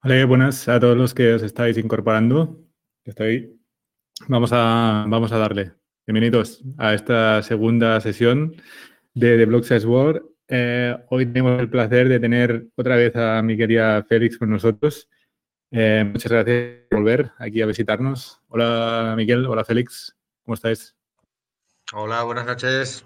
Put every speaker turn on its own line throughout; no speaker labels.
Hola, buenas a todos los que os estáis incorporando. Estoy. Vamos a, vamos a darle. Bienvenidos a esta segunda sesión de The Block World. Eh, hoy tenemos el placer de tener otra vez a mi querida Félix con nosotros. Eh, muchas gracias por volver aquí a visitarnos. Hola Miguel, hola Félix, ¿cómo estáis?
Hola, buenas noches.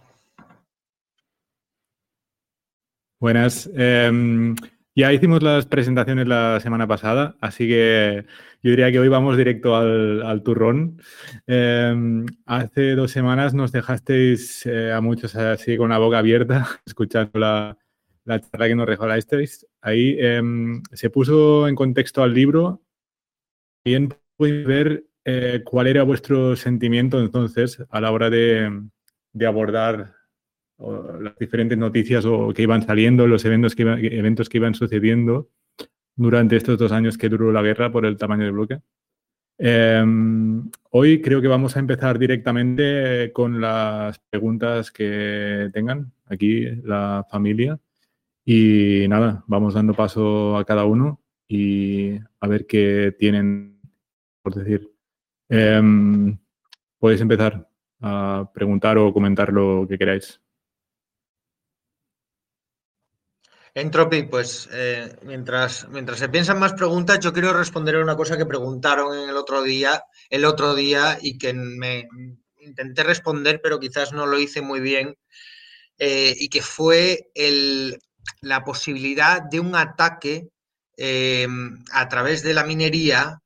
Buenas. Em, ya hicimos las presentaciones la semana pasada, así que yo diría que hoy vamos directo al, turrón. Em, hace dos semanas nos dejasteis eh, a muchos así con la boca abierta, escuchando la, charla que nos regalasteis. Ahí em, se puso en contexto al libro. Bien podéis ver eh, cuál era vuestro sentimiento entonces a la hora de, de abordar las diferentes noticias o que iban saliendo, los eventos que, eventos que iban sucediendo durante estos dos años que duró la guerra por el tamaño del bloque. Em, hoy creo que vamos a empezar directamente con las preguntas que tengan aquí la familia. Y nada, vamos dando paso a cada uno y a ver qué tienen por decir. Em, podéis empezar a preguntar o comentar lo que queráis.
Entropy, pues eh, mientras, mientras se piensan más preguntas, yo quiero responder a una cosa que preguntaron en el otro día, el otro día y que me intenté responder, pero quizás no lo hice muy bien, eh, y que fue el, la posibilidad de un ataque eh, a través de la minería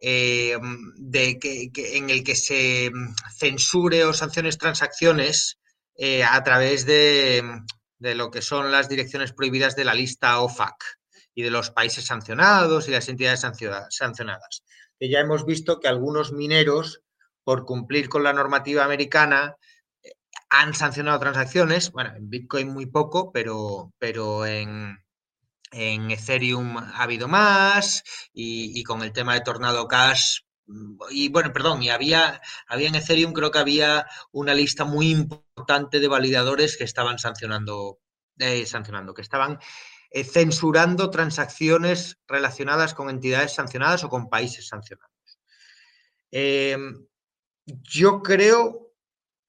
de que, en el que se censure o sanciones transacciones a través de, de lo que son las direcciones prohibidas de la lista OFAC y de los países sancionados y las entidades sancionadas. Ya hemos visto que algunos mineros, por cumplir con la normativa americana, eh, han sancionado transacciones, bueno, en Bitcoin muy poco, pero, pero en, en Ethereum ha habido más y, y, con el tema de Tornado Cash y bueno, perdón, y había, había en Ethereum, creo que había una lista muy importante de validadores que estaban sancionando, eh, sancionando que estaban eh, censurando transacciones relacionadas con entidades sancionadas o con países sancionados. Em, yo creo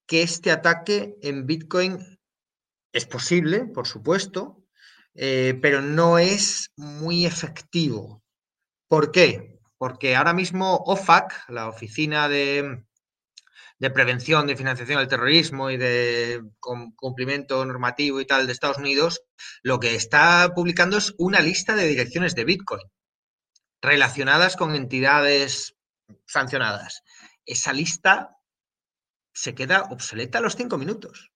que este ataque en Bitcoin es posible, por supuesto, eh, pero no es muy efectivo. ¿Por qué? Porque ahora mismo OFAC, la Oficina de, Prevención de Financiación del Terrorismo y de Cumplimiento Normativo y tal de Estados Unidos, lo que está publicando es una lista de direcciones de Bitcoin relacionadas con entidades sancionadas. Esa lista se queda obsoleta a los cinco minutos.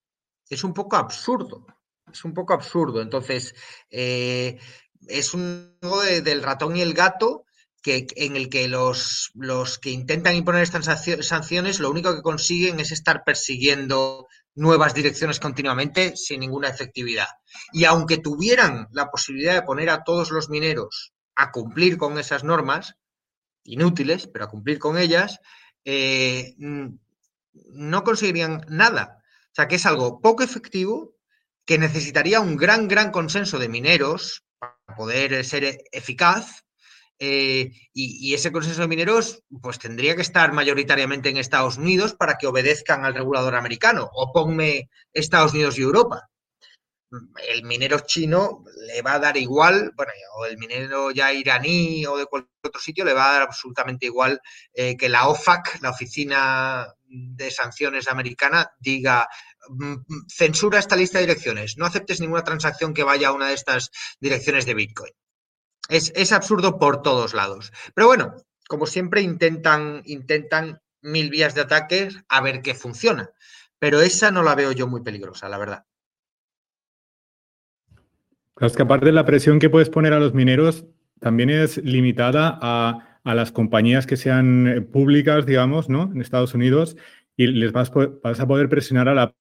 Es un poco absurdo. Es un poco absurdo. Entonces, eh, es un del ratón y el gato que, en el que los, los que intentan imponer estas sanciones lo único que consiguen es estar persiguiendo nuevas direcciones continuamente sin ninguna efectividad. Y aunque tuvieran la posibilidad de poner a todos los mineros a cumplir con esas normas, inútiles, pero a cumplir con ellas, eh, no conseguirían nada. O sea, que es algo poco efectivo, que necesitaría un gran, gran consenso de mineros para poder ser eficaz eh, y, ese consenso de mineros pues tendría que estar mayoritariamente en Estados Unidos para que obedezcan al regulador americano o ponme Estados Unidos y Europa. El minero chino le va a dar igual, bueno, o el minero ya iraní o de cualquier otro sitio le va a dar absolutamente igual eh, que la OFAC, la Oficina de Sanciones Americana, diga mm, mm, censura esta lista de direcciones, no aceptes ninguna transacción que vaya a una de estas direcciones de Bitcoin. Es, absurdo por todos lados. Pero bueno, como siempre intentan, intentan mil vías de ataque a ver qué funciona. Pero esa no la veo yo muy peligrosa, la verdad.
Es que aparte de la presión que puedes poner a los mineros, también es limitada a, las compañías que sean eh, públicas, digamos, ¿no? En Estados Unidos, y les vas, vas a poder presionar a la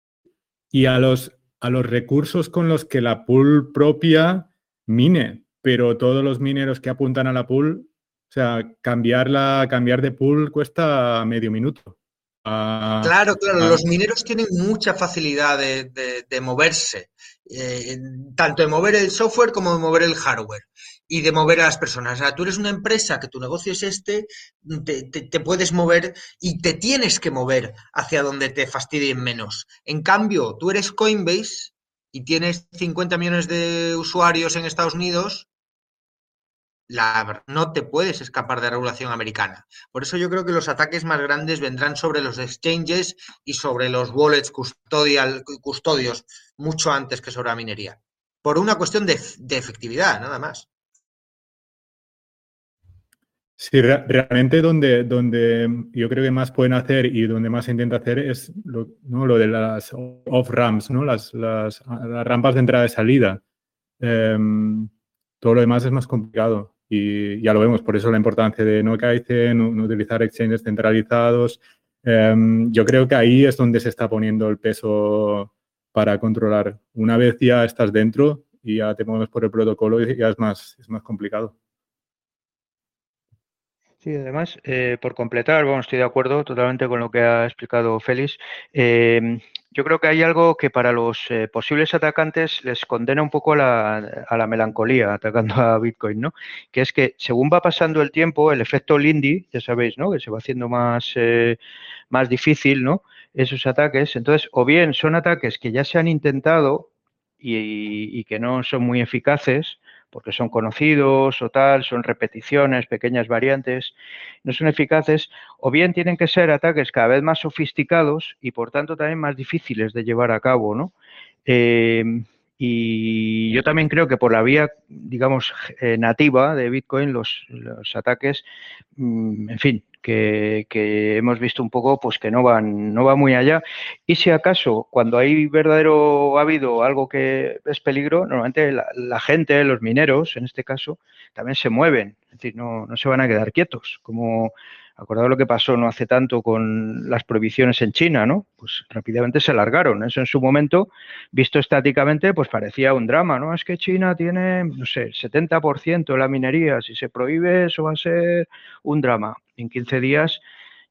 y a los, a los recursos con los que la pool propia mine pero todos los mineros que apuntan a la pool, o sea, cambiarla, cambiar de pool cuesta medio minuto.
Ah, claro, claro, ah. los mineros tienen mucha facilidad de, moverse, eh, tanto de mover el software como de mover el hardware. y de mover a las personas. O sea, tú eres una empresa que tu negocio es este, te, te, puedes mover y te tienes que mover hacia donde te fastidien menos. En cambio, tú eres Coinbase y tienes 50 millones de usuarios en Estados Unidos, no te puedes escapar de la regulación americana. Por eso yo creo que los ataques más grandes vendrán sobre los exchanges y sobre los wallets custodial, custodios mucho antes que sobre la minería. Por una cuestión de, efectividad, nada más.
Sí, realmente donde, donde yo creo que más pueden hacer y donde más se intenta hacer es lo, ¿no? lo de las off-ramps, ¿no? Las, las, rampas de entrada y salida. Em, todo lo demás es más complicado y ya lo vemos, por eso la importancia de no Kaizen, no, utilizar exchanges centralizados. Em, yo creo que ahí es donde se está poniendo el peso para controlar. Una vez ya estás dentro y ya te mueves por el protocolo, ya es más, es más complicado.
Sí, además, eh, por completar, bueno, estoy de acuerdo totalmente con lo que ha explicado Félix. Em, yo creo que hay algo que para los eh, posibles atacantes les condena un poco a la, melancolía atacando a Bitcoin, ¿no? Que es que según va pasando el tiempo, el efecto Lindy, ya sabéis, ¿no? Que se va haciendo más, eh, más difícil, ¿no? Esos ataques. Entonces, o bien son ataques que ya se han intentado y que no son muy eficaces, porque son conocidos o tal, son repeticiones, pequeñas variantes, no son eficaces, o bien tienen que ser ataques cada vez más sofisticados y por tanto también más difíciles de llevar a cabo, ¿no? Eh, y yo también creo que por la vía, digamos, eh, nativa de Bitcoin, los, ataques, mm, en fin, que, hemos visto un poco pues que no van, no va muy allá. Y si acaso, cuando hay verdadero ha habido algo que es peligro, normalmente la, gente, los mineros, en este caso, también se mueven, es decir, no, no se van a quedar quietos, como Acordado lo que pasó no hace tanto con las prohibiciones en China, ¿no? Pues rápidamente se largaron. Eso en su momento, visto estáticamente, pues parecía un drama, ¿no? Es que China tiene, no sé, 70% de la minería. Si se prohíbe, eso va a ser un drama. En 15 días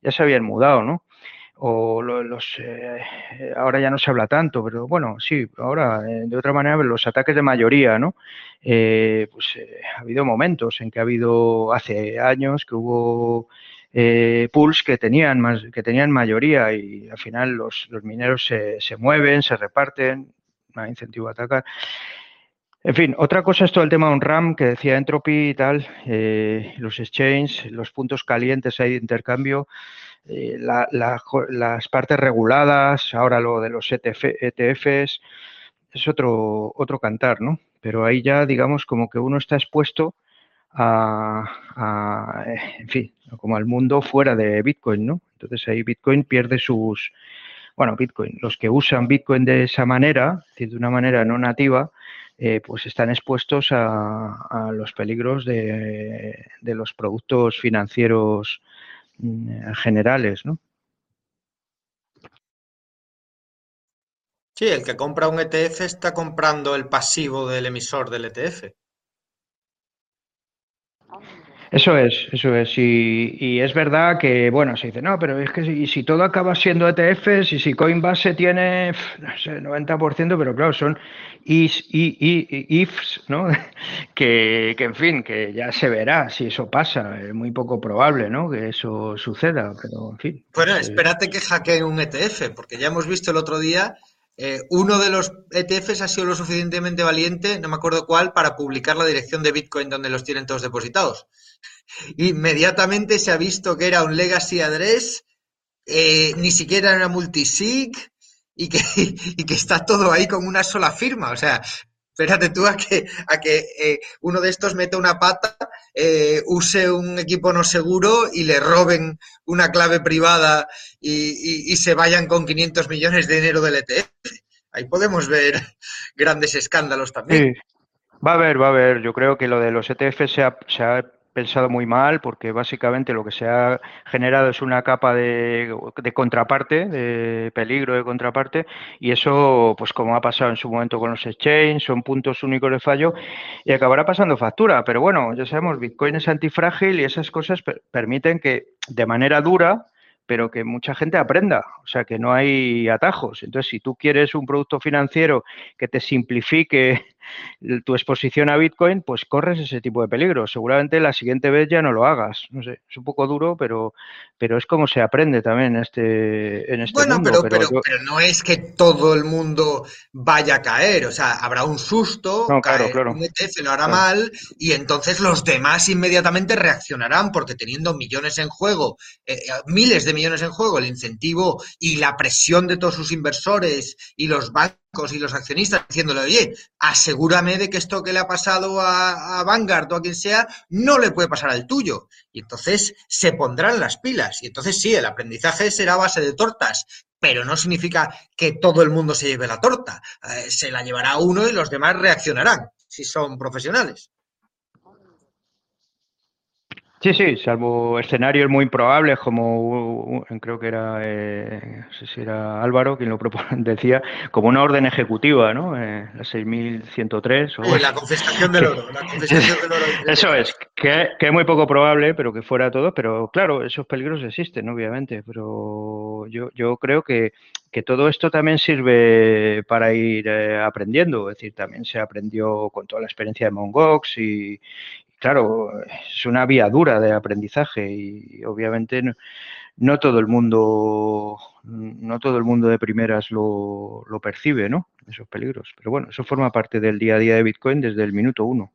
ya se habían mudado, ¿no? o los eh, ahora ya no se habla tanto, pero bueno, sí, ahora eh, de otra manera los ataques de mayoría, ¿no? Eh, pues ha habido momentos en que ha habido hace años que hubo eh, pools que tenían, que tenían mayoría y al final los, mineros se, mueven, se reparten, no hay incentivo a atacar. En fin, otra cosa es todo el tema de un RAM que decía Entropy y tal, eh, los exchanges, los puntos calientes ahí de intercambio, eh, las partes reguladas, ahora lo de los ETFs, es otro, otro cantar, ¿no? Pero ahí ya, digamos, como que uno está expuesto a, en fin, como al mundo fuera de Bitcoin, ¿no? Entonces ahí Bitcoin pierde sus, bueno, Bitcoin, los que usan Bitcoin de esa manera, es decir, de una manera no nativa, eh, pues están expuestos a, los peligros de, de, los productos financieros mm, generales, ¿no?
Sí, el que compra un ETF está comprando el pasivo del emisor del ETF.
Eso es, eso es. Y, es verdad que, bueno, se dice, no, pero es que si, si todo acaba siendo ETFs y si Coinbase tiene, no sé, 90%, pero claro, son is, y, ifs, ¿no? que, que, en fin, que ya se verá si eso pasa. Es muy poco probable, ¿no? Que eso suceda, pero en fin.
Bueno, espérate que hackeen un ETF, porque ya hemos visto el otro día eh, uno de los ETFs ha sido lo suficientemente valiente, no me acuerdo cuál, para publicar la dirección de Bitcoin donde los tienen todos depositados. Inmediatamente se ha visto que era un legacy address, eh, ni siquiera era multisig y que, y que está todo ahí con una sola firma. O sea, espérate tú a que, a que eh, uno de estos meta una pata, eh, use un equipo no seguro y le roben una clave privada y, se vayan con 500 millones de dinero del ETF. Ahí podemos ver grandes escándalos también.
Va a haber, va a haber. Yo creo que lo de los ETF se ha pensado muy mal porque básicamente lo que se ha generado es una capa de, contraparte, de peligro de contraparte y eso pues como ha pasado en su momento con los exchanges, son puntos únicos de fallo y acabará pasando factura. Pero bueno, ya sabemos, Bitcoin es antifrágil y esas cosas permiten que de manera dura pero que mucha gente aprenda, o sea, que no hay atajos. Entonces, si tú quieres un producto financiero que te simplifique tu exposición a Bitcoin, pues corres ese tipo de peligro. Seguramente la siguiente vez ya no lo hagas. No sé, es un poco duro, pero, pero es como se aprende también en este, en este
bueno, Pero, pero, pero, no es que todo el mundo vaya a caer. O sea, habrá un susto,
no, claro, claro.
se lo hará mal y entonces los demás inmediatamente reaccionarán porque teniendo millones en juego, eh, eh, miles de millones en juego, el incentivo y la presión de todos sus inversores y los bancos y los accionistas diciéndole, oye, asegúrame de que esto que le ha pasado a, Vanguard o a quien sea, no le puede pasar al tuyo. Y entonces se pondrán las pilas. Y entonces sí, el aprendizaje será a base de tortas, pero no significa que todo el mundo se lleve la torta. Eh, se la llevará uno y los demás reaccionarán, si son profesionales.
Sí, sí, salvo escenarios muy improbables, como creo que era, eh, no sé si era Álvaro quien lo decía, como una orden ejecutiva, ¿no? Eh, la 6103.
O, la confiscación del oro. La confiscación del oro.
Eso es, que, es muy poco probable, pero que fuera todo. Pero claro, esos peligros existen, obviamente. Pero yo, yo creo que, que todo esto también sirve para ir eh, aprendiendo. Es decir, también se aprendió con toda la experiencia de Mongox y, claro, es una vía dura de aprendizaje y obviamente no, todo el mundo, no todo el mundo de primeras lo, lo, percibe, ¿no? Esos peligros. Pero bueno, eso forma parte del día a día de Bitcoin desde el minuto uno.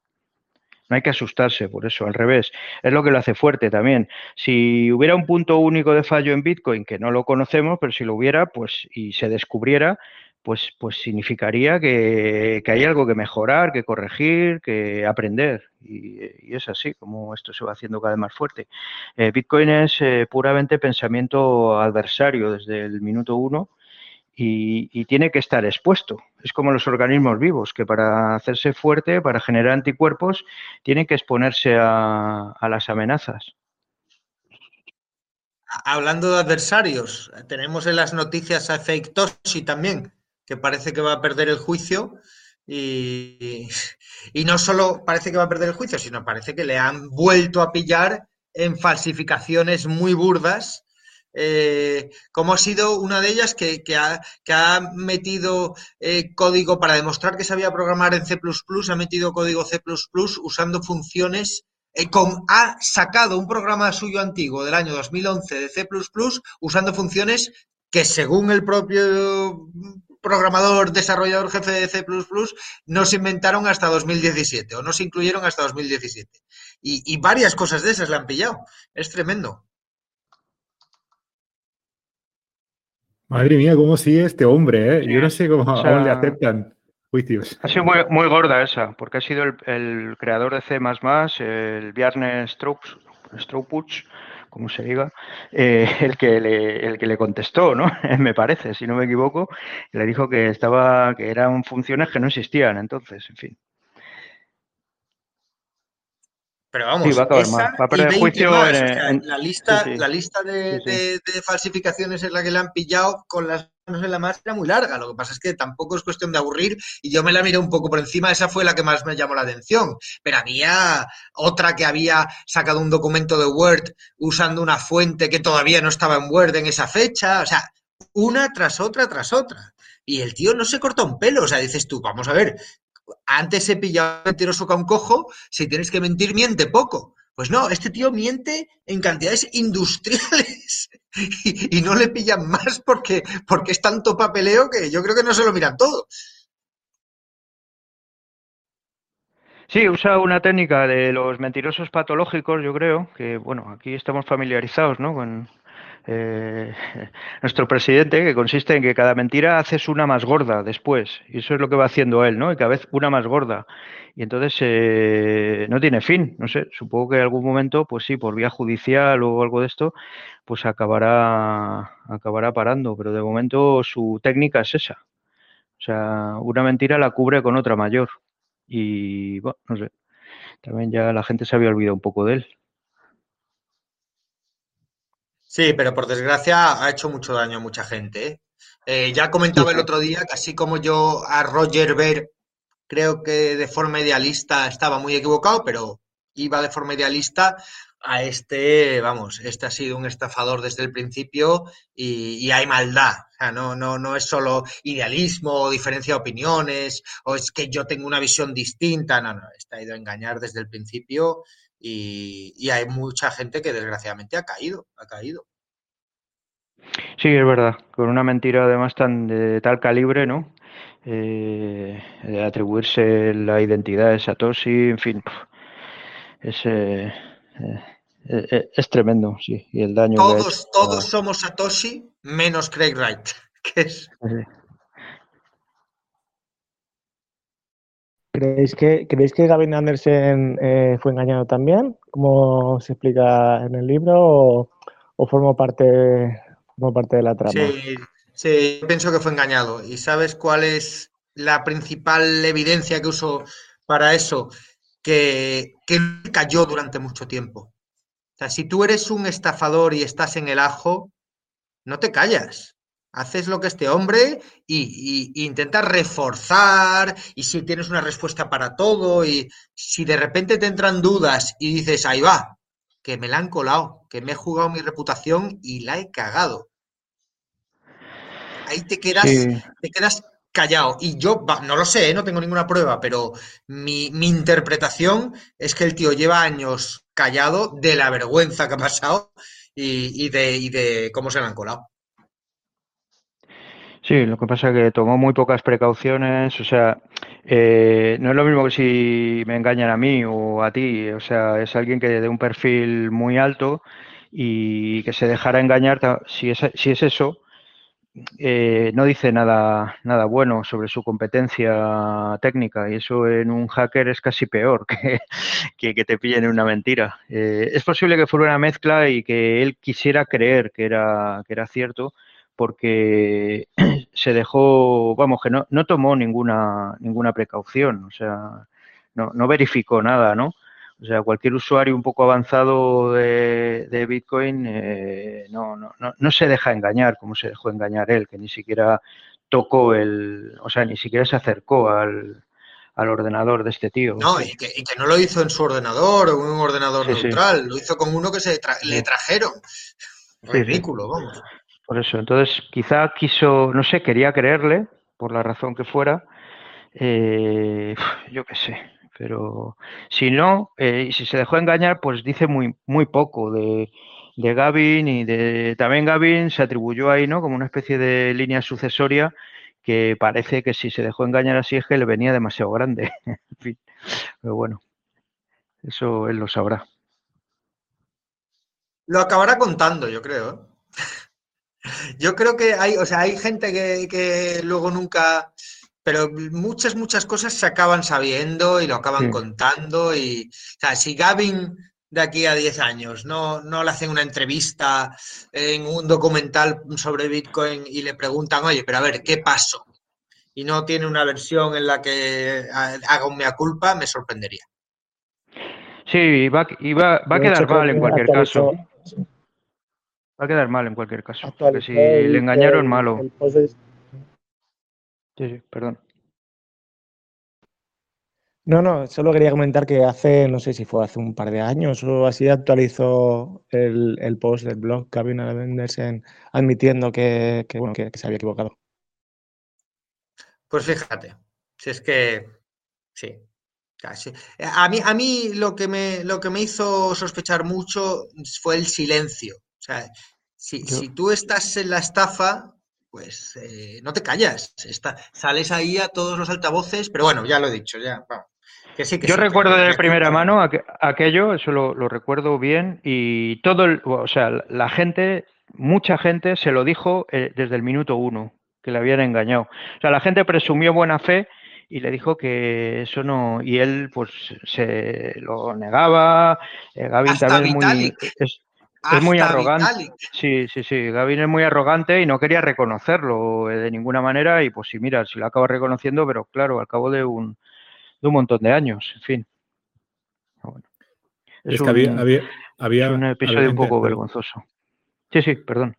No hay que asustarse por eso, al revés. Es lo que lo hace fuerte también. Si hubiera un punto único de fallo en Bitcoin, que no lo conocemos, pero si lo hubiera, pues y se descubriera, pues, pues significaría que, hay algo que mejorar, que corregir, que aprender. Y, es así como esto se va haciendo cada vez más fuerte. Eh, Bitcoin es eh, puramente pensamiento adversario desde el minuto uno y, tiene que estar expuesto. Es como los organismos vivos, que para hacerse fuerte, para generar anticuerpos, tienen que exponerse a, a las amenazas.
Hablando de adversarios, tenemos en las noticias a Fake Toshi también, que parece que va a perder el juicio y, no solo parece que va a perder el juicio, sino parece que le han vuelto a pillar en falsificaciones muy burdas. Eh, como ha sido una de ellas que, ha, metido eh, código para demostrar que sabía programar en C++, ha metido código C++ usando funciones eh, ha sacado un programa suyo antiguo del año 2011 de C++ usando funciones que según el propio programador, desarrollador jefe de C++ no se inventaron hasta 2017 o no se incluyeron hasta 2017. Y, varias cosas de esas le han pillado. Es tremendo.
Madre mía, cómo sigue este hombre, ¿eh? Yo no sé cómo aún le aceptan juicios.
Ha sido muy, gorda esa, porque ha sido el, creador de C++, el Bjarne Stroupuch, como se diga, eh, el, que le, el que le contestó, ¿no? me parece, si no me equivoco, le dijo que estaba, que eran funciones que no existían, entonces, en fin.
Pero vamos, va a, perder el juicio la lista, la lista de, de, falsificaciones en la que le han pillado con las en la más era muy larga. Lo que pasa es que tampoco es cuestión de aburrir y yo me la miré un poco por encima. Esa fue la que más me llamó la atención. Pero había otra que había sacado un documento de Word usando una fuente que todavía no estaba en Word en esa fecha. O sea, una tras otra tras otra. Y el tío no se corta un pelo. O sea, dices tú, vamos a ver, antes se pillaba mentiroso con cojo, si tienes que mentir, miente poco. Pues no, este tío miente en cantidades industriales y, no le pillan más porque, porque es tanto papeleo que yo creo que no se lo miran todo.
Sí, usa una técnica de los mentirosos patológicos, yo creo, que bueno, aquí estamos familiarizados ¿no? con, eh, nuestro presidente, que consiste en que cada mentira haces una más gorda después. Y eso es lo que va haciendo él, ¿no? Y cada vez una más gorda. Y entonces eh, no tiene fin. No sé, supongo que en algún momento, pues sí, por vía judicial o algo de esto, pues acabará, acabará parando. Pero de momento su técnica es esa. O sea, una mentira la cubre con otra mayor. Y bueno, no sé. También ya la gente se había olvidado un poco de él.
Sí, pero por desgracia ha hecho mucho daño a mucha gente. ¿eh? Eh, ya comentaba el otro día que así como yo a Roger Ver creo que de forma idealista estaba muy equivocado, pero iba de forma idealista, a este, vamos, este ha sido un estafador desde el principio y, hay maldad. O sea, no, no, no es solo idealismo o diferencia de opiniones o es que yo tengo una visión distinta. No, no, ha ido a engañar desde el principio y, y hay mucha gente que desgraciadamente ha caído, ha caído.
Sí, es verdad. Con una mentira además tan de tal calibre, ¿no? Eh, de atribuirse la identidad de Satoshi, en fin, es, eh, eh, es tremendo, sí. Y el daño.
Todos, todos somos Satoshi menos Craig Wright, que es.
¿Creéis que, ¿Creéis que Gavin Anderson fue engañado también, como se explica en el libro, o, formó parte parte de la trama.
Sí, sí, pienso que fue engañado. ¿Y sabes cuál es la principal evidencia que uso para eso? Que, que cayó durante mucho tiempo. O sea, si tú eres un estafador y estás en el ajo, no te callas. Haces lo que este hombre y, y, intentas reforzar y si tienes una respuesta para todo y si de repente te entran dudas y dices, ahí va, que me la han colado, que me he jugado mi reputación y la he cagado. Ahí te quedas, te quedas callado. Y yo no lo sé, ¿eh? no tengo ninguna prueba, pero mi, interpretación es que el tío lleva años callado de la vergüenza que ha pasado y, de, y de cómo se la han colado.
Sí, lo que pasa es que tomó muy pocas precauciones, o sea, eh, no es lo mismo que si me engañan a mí o a ti, o sea, es alguien que de un perfil muy alto y que se dejara engañar, si es, si es eso, eh, no dice nada, nada bueno sobre su competencia técnica y eso en un hacker es casi peor que, que, te pillen en una mentira. Eh, es posible que fuera una mezcla y que él quisiera creer que era, que era cierto, porque se dejó, vamos, que no, no tomó ninguna, ninguna precaución, o sea, no, no verificó nada, ¿no? O sea, cualquier usuario un poco avanzado de, Bitcoin eh, no, no, no, se deja engañar como se dejó engañar él, que ni siquiera tocó el, o sea, ni siquiera se acercó al, ordenador de este tío.
No, y que, no lo hizo en su ordenador o en un ordenador neutral, lo hizo con uno que se le trajeron. Ridículo, vamos.
Por eso, entonces quizá quiso, no sé, quería creerle, por la razón que fuera, eh, yo qué sé, pero si no, eh, si se dejó engañar, pues dice muy, muy poco de, de Gavin y de también Gavin se atribuyó ahí, ¿no? Como una especie de línea sucesoria que parece que si se dejó engañar así es que le venía demasiado grande. pero bueno, eso él lo sabrá.
Lo acabará contando, yo creo. ¿eh? Yo creo que hay, o sea, hay gente que, luego nunca, pero muchas, muchas cosas se acaban sabiendo y lo acaban contando. Y, o sea, si Gavin de aquí a 10 años no, no le hacen una entrevista en un documental sobre Bitcoin y le preguntan, oye, pero a ver, ¿qué pasó? Y no tiene una versión en la que haga un mea culpa, me sorprendería.
Sí, va, va, va a quedar mal en cualquier caso. Va a quedar mal en cualquier caso. Porque si le engañaron, malo. Sí, sí, perdón.
No, no, solo quería comentar que hace, no sé si fue hace un par de años o así, actualizó el, post del blog Gavin Anderson admitiendo que, bueno, que, se había equivocado.
Pues fíjate, si es que sí, casi. A mí, a mí lo, que me, lo que me hizo sospechar mucho fue el silencio. O sea, si, tú estás en la estafa, pues eh, no te callas. sales ahí a todos los altavoces, pero bueno, ya lo he dicho, ya.
Yo recuerdo de primera mano aquello, eso lo, recuerdo bien, y todo, o sea, la gente, mucha gente se lo dijo eh, desde el minuto uno, que le habían engañado. O sea, la gente presumió buena fe y le dijo que eso no, y él pues se lo negaba, eh, Gavin también muy, es muy arrogante. Sí, sí, sí. Gavin es muy arrogante y no quería reconocerlo eh, de ninguna manera. Y pues sí, mira, si lo acaba reconociendo, pero claro, al cabo de un, de un montón de años, en fin.
Es, que había, había,
un episodio un poco vergonzoso. Sí, sí, perdón.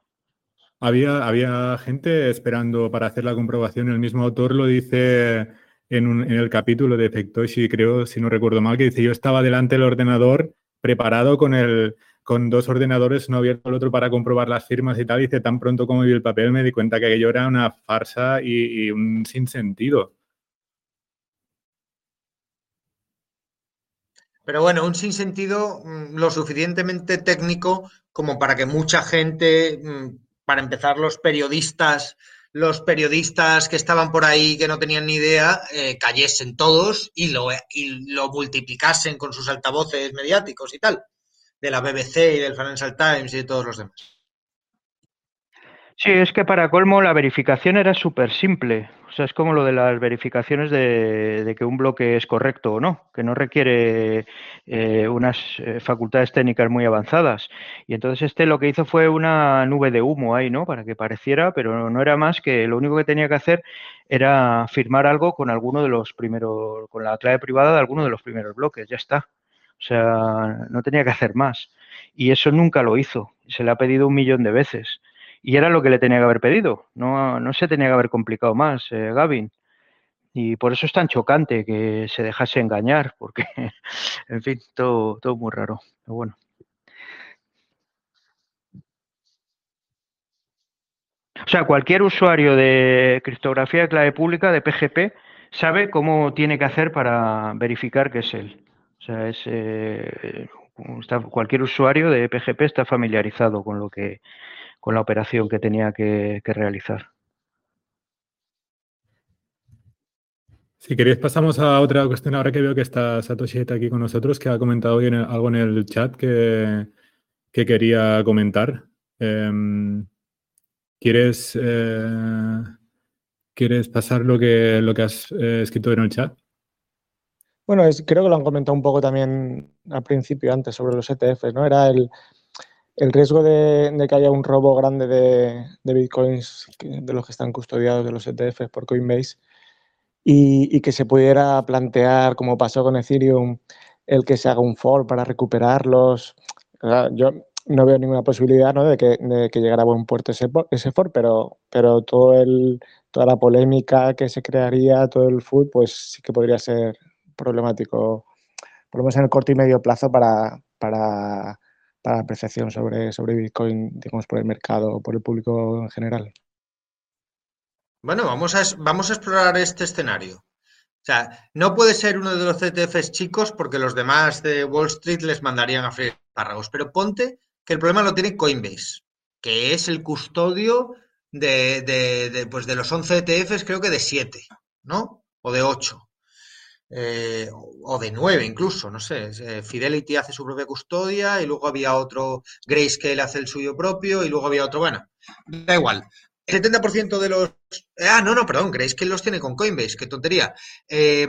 Había, había gente esperando para hacer la comprobación. El mismo autor lo dice en, un, en el capítulo de Efectoshi, creo, si no recuerdo mal, que dice, yo estaba delante del ordenador preparado con el con dos ordenadores, no abierto el otro para comprobar las firmas y tal. Y dice, tan pronto como vi el papel me di cuenta que aquello era una farsa y, y un sinsentido.
Pero bueno, un sinsentido mm, lo suficientemente técnico como para que mucha gente, mm, para empezar los periodistas, los periodistas que estaban por ahí que no tenían ni idea, eh, cayesen todos y lo, y lo multiplicasen con sus altavoces mediáticos y tal de la BBC y del Financial Times y de todos los demás.
Sí, es que para colmo la verificación era súper simple. O sea, es como lo de las verificaciones de, que un bloque es correcto o no, que no requiere eh, unas eh, facultades técnicas muy avanzadas. Y entonces este lo que hizo fue una nube de humo ahí, ¿no? Para que pareciera, pero no era más que lo único que tenía que hacer era firmar algo con alguno de los primeros, con la clave privada de alguno de los primeros bloques, ya está. O sea, no tenía que hacer más. Y eso nunca lo hizo. Se le ha pedido un millón de veces. Y era lo que le tenía que haber pedido. No, no se tenía que haber complicado más, eh, Gavin. Y por eso es tan chocante que se dejase engañar, porque, en fin, todo, todo muy raro. Pero bueno. O sea, cualquier usuario de criptografía de clave pública, de PGP, sabe cómo tiene que hacer para verificar que es él. O sea, es, cualquier usuario de PGP está familiarizado con lo que con la operación que tenía que, realizar.
Si queréis pasamos a otra cuestión ahora que veo que está Satoshi aquí con nosotros, que ha comentado algo en el chat que, quería comentar. Em, ¿quieres, eh, ¿Quieres pasar lo que, lo que has eh, escrito en el chat?
Bueno, es, creo que lo han comentado un poco también al principio, antes, sobre los ETFs, ¿no? Era el, riesgo de, que haya un robo grande de, bitcoins de los que están custodiados de los ETFs por Coinbase y, que se pudiera plantear, como pasó con Ethereum, el que se haga un for para recuperarlos. Yo no veo ninguna posibilidad ¿no? de, que, llegara a buen puerto ese, ese for, pero, pero todo el, toda la polémica que se crearía, todo el food, pues sí que podría ser problemático, por lo menos en el corto y medio plazo, para, para, para la apreciación sobre, sobre Bitcoin, digamos, por el mercado, por el público en general.
Bueno, vamos a, vamos a explorar este escenario. O sea, no puede ser uno de los CTFs chicos porque los demás de Wall Street les mandarían a freír párragos. Pero ponte que el problema lo tiene Coinbase, que es el custodio de, de, pues de los 11 ETFs, creo que de 7, ¿no? O de 8. Eh, o de nueve incluso, no sé. Eh, Fidelity hace su propia custodia y luego había otro, Grayscale hace el suyo propio y luego había otro, bueno, da igual. El 70% de los... Ah, no, no, perdón, Grayscale los tiene con Coinbase, qué tontería. Eh,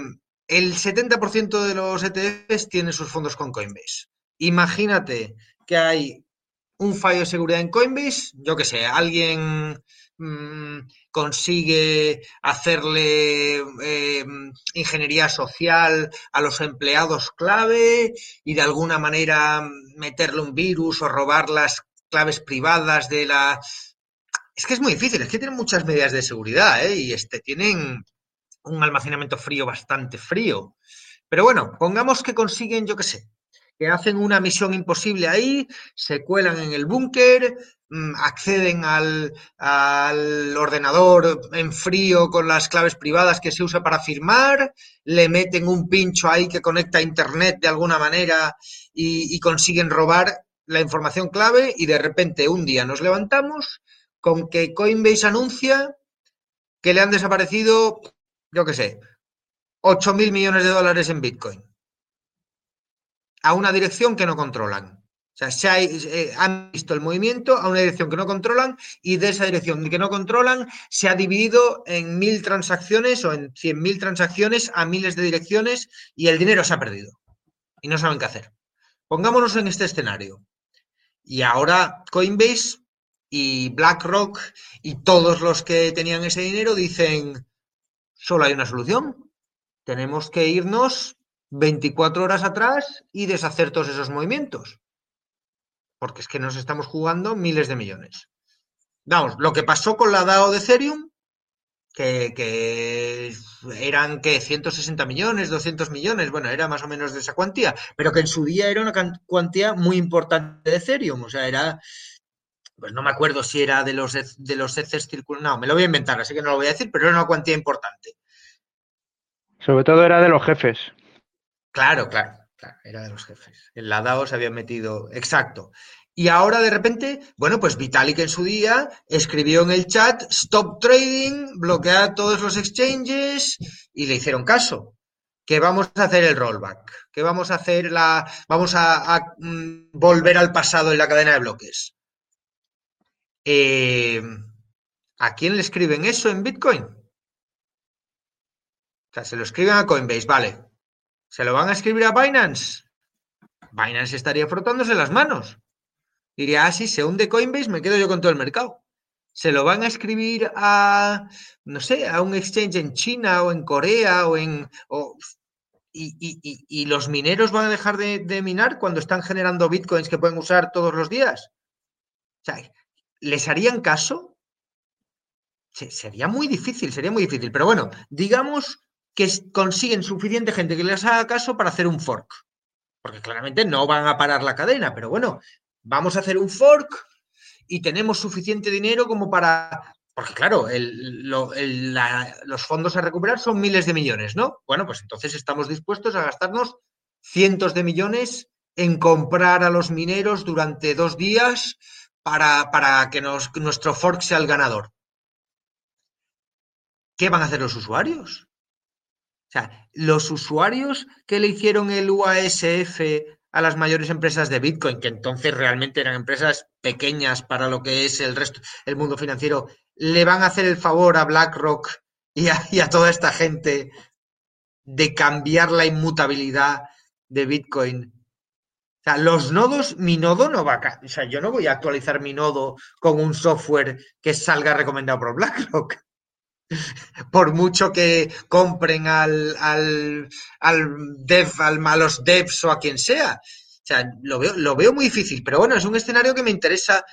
el 70% de los ETFs tienen sus fondos con Coinbase. Imagínate que hay un fallo de seguridad en Coinbase, yo qué sé, alguien mm, consigue hacerle eh, ingeniería social a los empleados clave y de alguna manera meterle un virus o robar las claves privadas de la... Es que es muy difícil, es que tienen muchas medidas de seguridad ¿eh? y este, tienen un almacenamiento frío bastante frío. Pero bueno, pongamos que consiguen, yo qué sé, que hacen una misión imposible ahí, se cuelan en el búnker, mm, acceden al, ordenador en frío con las claves privadas que se usa para firmar, le meten un pincho ahí que conecta a Internet de alguna manera y, y consiguen robar la información clave y de repente un día nos levantamos con que Coinbase anuncia que le han desaparecido, yo qué sé, 8 mil millones de dólares en Bitcoin a una dirección que no controlan. O sea, se eh, han visto el movimiento a una dirección que no controlan y de esa dirección que no controlan se ha dividido en mil transacciones o en cien mil transacciones a miles de direcciones y el dinero se ha perdido y no saben qué hacer. Pongámonos en este escenario. Y ahora Coinbase y BlackRock y todos los que tenían ese dinero dicen, solo hay una solución. Tenemos que irnos 24 horas atrás y deshacer todos esos movimientos. Porque es que nos estamos jugando miles de millones. Vamos, lo que pasó con la DAO de Ethereum, que, eran que 160 millones, 200 millones, bueno, era más o menos de esa cuantía, pero que en su día era una cuantía muy importante de Ethereum, o sea, era, pues no me acuerdo si era de los, de los circulares, no, me lo voy a inventar, así que no lo voy a decir, pero era una cuantía importante.
Sobre todo era de los jefes.
Claro, claro, claro, era de los jefes. En la DAO se había metido, exacto. Y ahora de repente, bueno, pues Vitalik en su día escribió en el chat, stop trading, bloquea todos los exchanges y le hicieron caso. Que vamos a hacer el rollback, que vamos a hacer la, vamos a, mm, volver al pasado en la cadena de bloques. Eh, ¿A quién le escriben eso en Bitcoin? O sea, se lo escriben a Coinbase, vale. ¿Se lo van a escribir a Binance? Binance estaría frotándose las manos diría, ah, se hunde Coinbase, me quedo yo con todo el mercado. Se lo van a escribir a, no sé, a un exchange en China o en Corea o en... y, los mineros van a dejar de, minar cuando están generando bitcoins que pueden usar todos los días. O sea, ¿les harían caso? sería muy difícil, sería muy difícil. Pero bueno, digamos que consiguen suficiente gente que les haga caso para hacer un fork. Porque claramente no van a parar la cadena, pero bueno, vamos a hacer un fork y tenemos suficiente dinero como para... Porque claro, los fondos a recuperar son miles de millones, ¿no? Bueno, pues entonces estamos dispuestos a gastarnos cientos de millones en comprar a los mineros durante dos días para, para que nuestro fork sea el ganador. ¿Qué van a hacer los usuarios? O sea, los usuarios que le hicieron el UASF a las mayores empresas de Bitcoin, que entonces realmente eran empresas pequeñas para lo que es el resto, el mundo financiero, le van a hacer el favor a BlackRock y a, toda esta gente de cambiar la inmutabilidad de Bitcoin. O sea, los nodos, mi nodo no va a... O sea, yo no voy a actualizar mi nodo con un software que salga recomendado por BlackRock. por mucho que compren al, al, al dev, al malos devs o a quien sea. O sea, lo veo, lo veo muy difícil, pero bueno, es un escenario que me interesa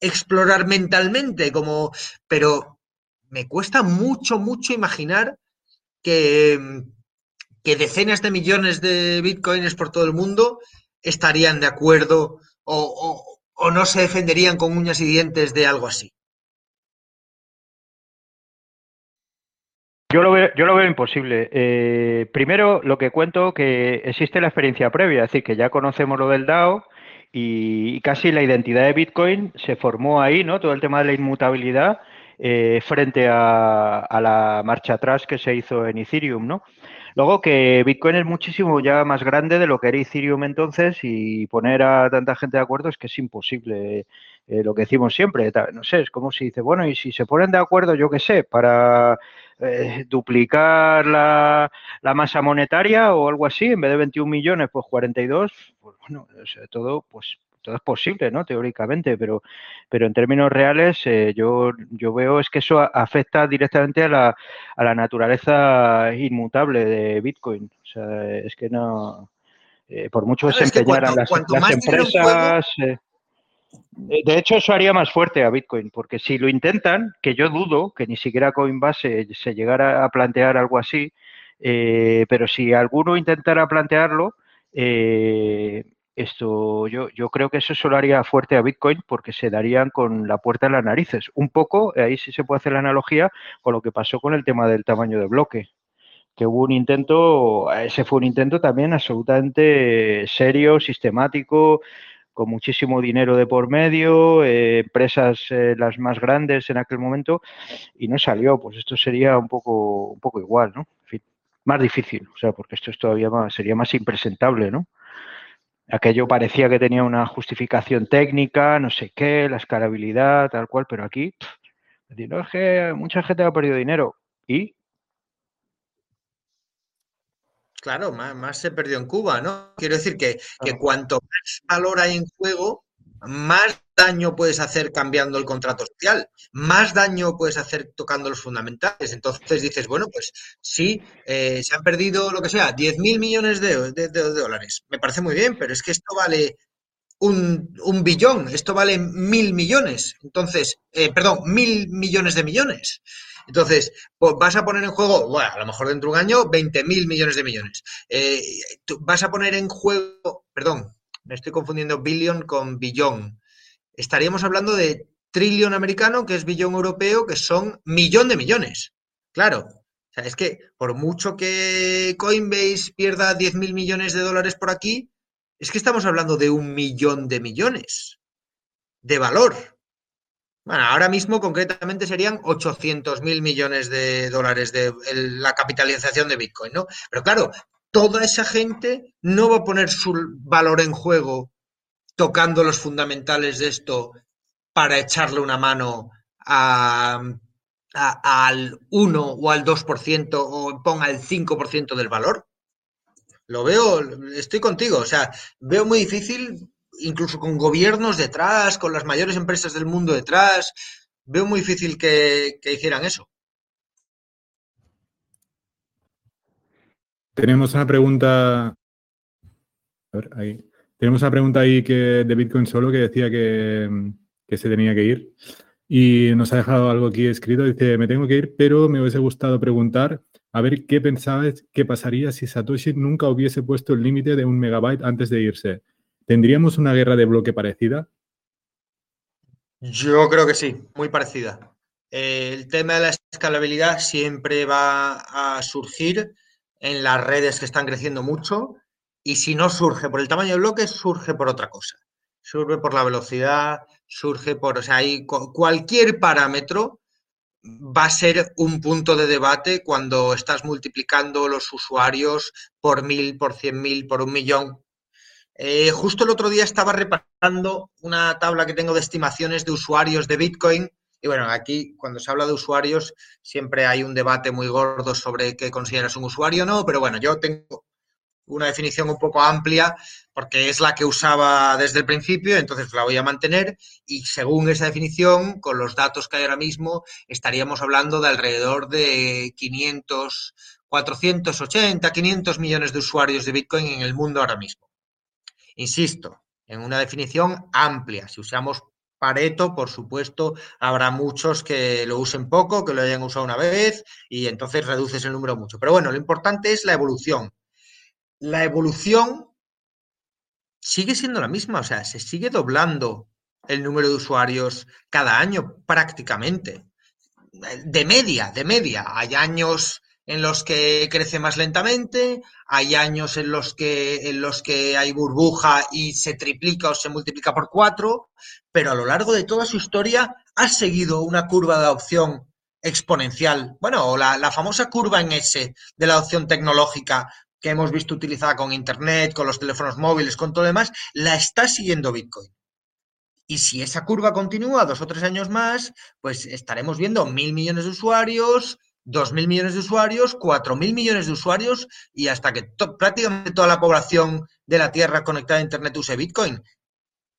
explorar mentalmente, como, pero me cuesta mucho, mucho imaginar que, que decenas de millones de bitcoins por todo el mundo estarían de acuerdo o, o no se defenderían con uñas y dientes de algo así.
Yo lo veo, yo lo veo imposible. Eh, primero, lo que cuento que existe la experiencia previa, es decir, que ya conocemos lo del DAO y, casi la identidad de Bitcoin se formó ahí, ¿no? Todo el tema de la inmutabilidad eh, frente a, a, la marcha atrás que se hizo en Ethereum, ¿no? Luego que Bitcoin es muchísimo ya más grande de lo que era Ethereum entonces y poner a tanta gente de acuerdo es que es imposible. Eh, lo que decimos siempre, no sé, es como si dice, bueno, y si se ponen de acuerdo, yo qué sé, para eh, duplicar la, la, masa monetaria o algo así, en vez de 21 millones, pues 42, pues bueno, todo, pues todo es posible, ¿no? Teóricamente, pero, pero en términos reales eh, yo, yo veo es que eso afecta directamente a la, a la naturaleza inmutable de Bitcoin. O sea, es que no, eh, por mucho que se empeñaran las, empresas... Eh, de hecho, eso haría más fuerte a Bitcoin, porque si lo intentan, que yo dudo que ni siquiera Coinbase se llegara a plantear algo así, pero si alguno intentara plantearlo, eh, esto, yo, yo creo que eso solo haría fuerte a Bitcoin porque se darían con la puerta en las narices. Un poco, ahí sí se puede hacer la analogía con lo que pasó con el tema del tamaño de bloque que hubo un intento, ese fue un intento también absolutamente serio, sistemático, con muchísimo dinero de por medio, eh, empresas eh, las más grandes en aquel momento, y no salió. Pues esto sería un poco, un poco igual, ¿no? más difícil, o sea, porque esto es todavía más, sería más impresentable, ¿no? aquello parecía que tenía una justificación técnica, no sé qué, la escalabilidad, tal cual, pero aquí, no, es que mucha gente ha perdido dinero. ¿Y?
Claro, más, se perdió en Cuba, ¿no? Quiero decir que, que cuanto más valor hay en juego, más daño puedes hacer cambiando el contrato social, más daño puedes hacer tocando los fundamentales. Entonces dices, bueno, pues sí, eh, se han perdido lo que sea, 10 mil millones de, dólares. Me parece muy bien, pero es que esto vale un, billón, esto vale mil millones. Entonces, eh, perdón, mil millones de millones. Entonces, pues, vas a poner en juego, bueno, a lo mejor dentro de un año, 20 mil millones de millones. Eh, vas a poner en juego, perdón, me estoy confundiendo billion con billón. Estaríamos hablando de trillón americano, que es billón europeo, que son millón de millones. Claro, o sea, es que por mucho que Coinbase pierda 10 mil millones de dólares por aquí, es que estamos hablando de un millón de millones de valor. Bueno, ahora mismo concretamente serían 800 mil millones de dólares de la capitalización de Bitcoin, ¿no? Pero claro, toda esa gente no va a poner su valor en juego tocando los fundamentales de esto para echarle una mano al 1 o al 2% o ponga el 5% del valor. Lo veo, estoy contigo, o sea, veo muy difícil, incluso con gobiernos detrás, con las mayores empresas del mundo detrás, veo muy difícil que, hicieran eso.
Tenemos una pregunta. A ver, ahí. Tenemos una pregunta ahí que, de Bitcoin solo que decía que, que se tenía que ir. Y nos ha dejado algo aquí escrito. Dice, me tengo que ir, pero me hubiese gustado preguntar a ver qué pensabas que pasaría si Satoshi nunca hubiese puesto el límite de un megabyte antes de irse. ¿Tendríamos una guerra de bloque parecida?
Yo creo que sí, muy parecida. el tema de la escalabilidad siempre va a surgir en las redes que están creciendo mucho y si no surge por el tamaño del bloque, surge por otra cosa. Surge por la velocidad, surge por, o sea, cualquier parámetro va a ser un punto de debate cuando estás multiplicando los usuarios por mil, por cien mil, por un millón. Eh, justo el otro día estaba repasando una tabla que tengo de estimaciones de usuarios de Bitcoin. Y bueno, aquí cuando se habla de usuarios siempre hay un debate muy gordo sobre qué consideras un usuario o no, pero bueno, yo tengo una definición un poco amplia porque es la que usaba desde el principio, entonces la voy a mantener y según esa definición, con los datos que hay ahora mismo, estaríamos hablando de alrededor de 500, 480, 500 millones de usuarios de Bitcoin en el mundo ahora mismo. Insisto, en una definición amplia. Si usamos Pareto, por supuesto, habrá muchos que lo usen poco, que lo hayan usado una vez y entonces reduces el número mucho. Pero bueno, lo importante es la evolución la evolución sigue siendo la misma, o sea, se sigue doblando el número de usuarios cada año prácticamente. De media, de media. Hay años en los que crece más lentamente, hay años en los que, en los que hay burbuja y se triplica o se multiplica por cuatro, pero a lo largo de toda su historia ha seguido una curva de adopción exponencial. Bueno, la, la famosa curva en S de la adopción tecnológica que hemos visto utilizada con Internet, con los teléfonos móviles, con todo lo demás, la está siguiendo Bitcoin. Y si esa curva continúa dos o tres años más, pues estaremos viendo mil millones de usuarios, dos mil millones de usuarios, cuatro mil millones de usuarios y hasta que prácticamente toda la población de la Tierra conectada a Internet use Bitcoin.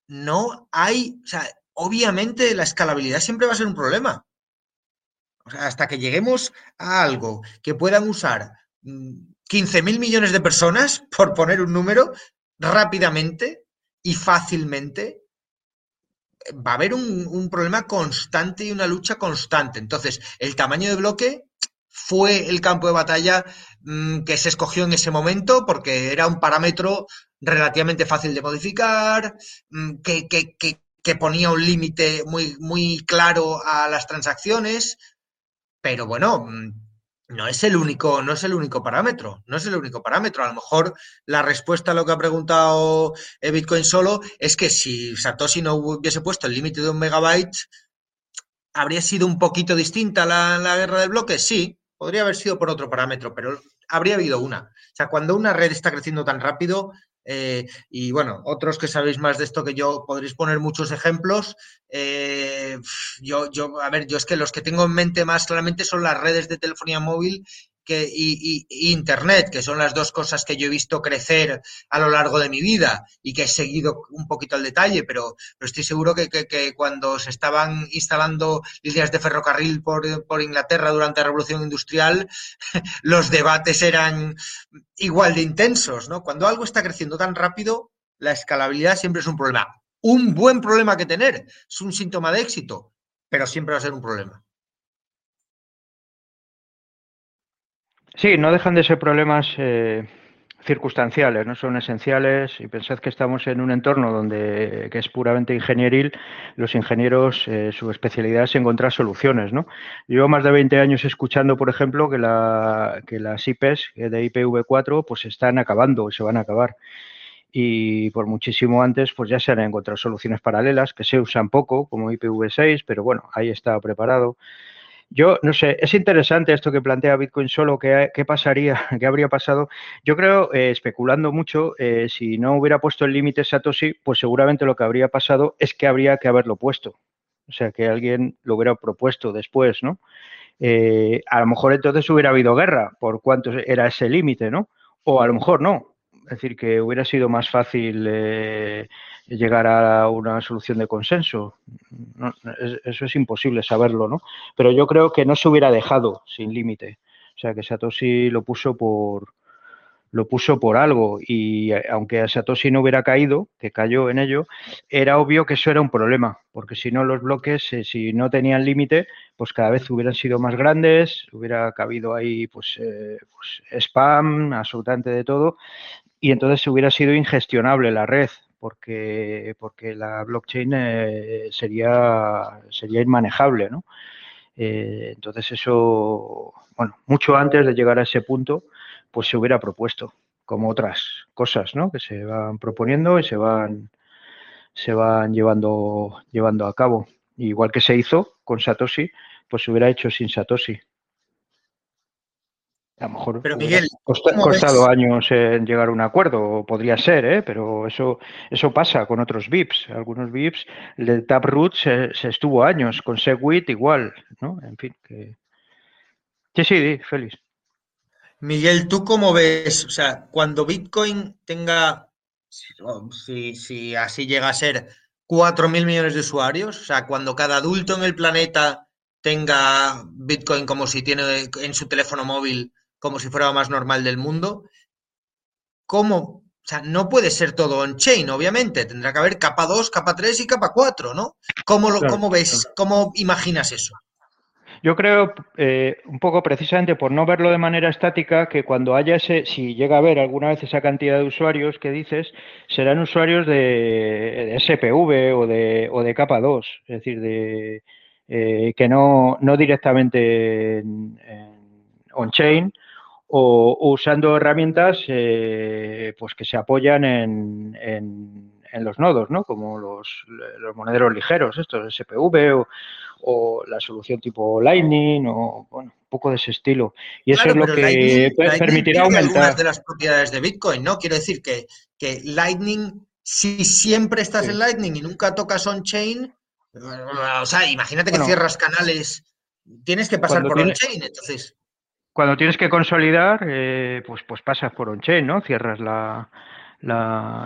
No hay, o sea, obviamente la escalabilidad siempre va a ser un problema. Hasta que lleguemos a algo que puedan usar mm, 15 mil millones de personas, por poner un número, rápidamente y fácilmente, va a haber un, problema constante y una lucha constante. Entonces, el tamaño de bloque fue el campo de batalla mm, que se escogió en ese momento porque era un parámetro relativamente fácil de modificar, mm, que, que, ponía un límite muy, muy claro a las transacciones, pero bueno, mm, no es el único, no es el único parámetro, no es el único parámetro. A lo mejor la respuesta a lo que ha preguntado eh, Bitcoin solo es que si Satoshi no hubiese puesto el límite de un megabyte, ¿habría sido un poquito distinta la, la guerra del bloque? Sí, podría haber sido por otro parámetro, pero habría habido una. O sea, cuando una red está creciendo tan rápido, eh, y bueno, otros que sabéis más de esto que yo, podréis poner muchos ejemplos. Eh, yo, yo, a ver, yo es que los que tengo en mente más claramente son las redes de telefonía móvil que, y, Internet, que son las dos cosas que yo he visto crecer a lo largo de mi vida y que he seguido un poquito al detalle, pero, estoy seguro que, cuando se estaban instalando líneas de ferrocarril por, por Inglaterra durante la Revolución Industrial, los debates eran igual de intensos, ¿no? Cuando algo está creciendo tan rápido, la escalabilidad siempre es un problema. Un buen problema que tener, es un síntoma de éxito, pero siempre va a ser un problema.
Sí, no dejan de ser problemas eh, circunstanciales, no son esenciales. Y pensad que estamos en un entorno donde que es puramente ingenieril. Los ingenieros, eh, su especialidad es encontrar soluciones. ¿no? Llevo más de 20 años escuchando, por ejemplo, que, la, que las IPs de IPv4 pues están acabando y se van a acabar y por muchísimo antes pues ya se han encontrado soluciones paralelas que se usan poco como IPv6 pero bueno ahí está preparado yo no sé, es interesante esto que plantea Bitcoin solo, qué, pasaría, qué habría pasado. Yo creo, eh, especulando mucho, eh, si no hubiera puesto el límite Satoshi, pues seguramente lo que habría pasado es que habría que haberlo puesto. O sea, que alguien lo hubiera propuesto después, ¿no? Eh, a lo mejor entonces hubiera habido guerra por cuánto era ese límite, ¿no? O a lo mejor no. Es decir, que hubiera sido más fácil llegar a una solución de consenso. eso es imposible saberlo, ¿no? Pero yo creo que no se hubiera dejado sin límite. O sea, que Satoshi lo puso por lo puso por algo y aunque Satoshi no hubiera caído, que cayó en ello, era obvio que eso era un problema, porque si no los bloques, eh, si no tenían límite, pues cada vez hubieran sido más grandes, hubiera cabido ahí pues, eh, pues spam, absolutamente de todo, y entonces hubiera sido ingestionable la red porque, porque la blockchain eh, sería, sería inmanejable, ¿no? Eh, entonces eso, bueno, mucho antes de llegar a ese punto, pues se hubiera propuesto, como otras cosas, ¿no? Que se van proponiendo y se van, se van llevando, llevando a cabo. Igual que se hizo con Satoshi, pues se hubiera hecho sin Satoshi. A lo mejor
pero Miguel,
costado años en llegar a un acuerdo, podría ser, ¿eh? pero eso, eso pasa con otros VIPs. Algunos VIPs, el Taproot se, se estuvo años, con Segwit igual, ¿no? En fin, que... Sí, sí, feliz.
Miguel, ¿tú cómo ves? O sea, cuando Bitcoin tenga, si, si así llega a ser 4.000 millones de usuarios, o sea, cuando cada adulto en el planeta tenga Bitcoin como si tiene en su teléfono móvil como si fuera lo más normal del mundo. ¿Cómo? O sea, no puede ser todo on-chain, obviamente. Tendrá que haber capa 2, capa 3 y capa 4, ¿no? ¿Cómo, lo, cómo ves, cómo imaginas eso?
Yo creo, eh, un poco precisamente por no verlo de manera estática, que cuando haya ese, si llega a haber alguna vez esa cantidad de usuarios que dices, serán usuarios de, SPV o de, o de capa 2, es decir, de, eh, que no, no directamente en on-chain, o, usando herramientas eh, pues que se apoyan en, en, los nodos, ¿no? como los, los monederos ligeros, estos SPV o, la solución tipo Lightning o bueno, un poco de ese estilo. Y eso es lo que permitirá aumentar.
algunas de las propiedades de Bitcoin, ¿no? Quiero decir que, que Lightning, si siempre estás en Lightning y nunca tocas on-chain, o sea, imagínate que cierras canales, tienes que pasar por on-chain, entonces
cuando tienes que consolidar, eh, pues, pues pasas por on-chain, ¿no? Cierras la,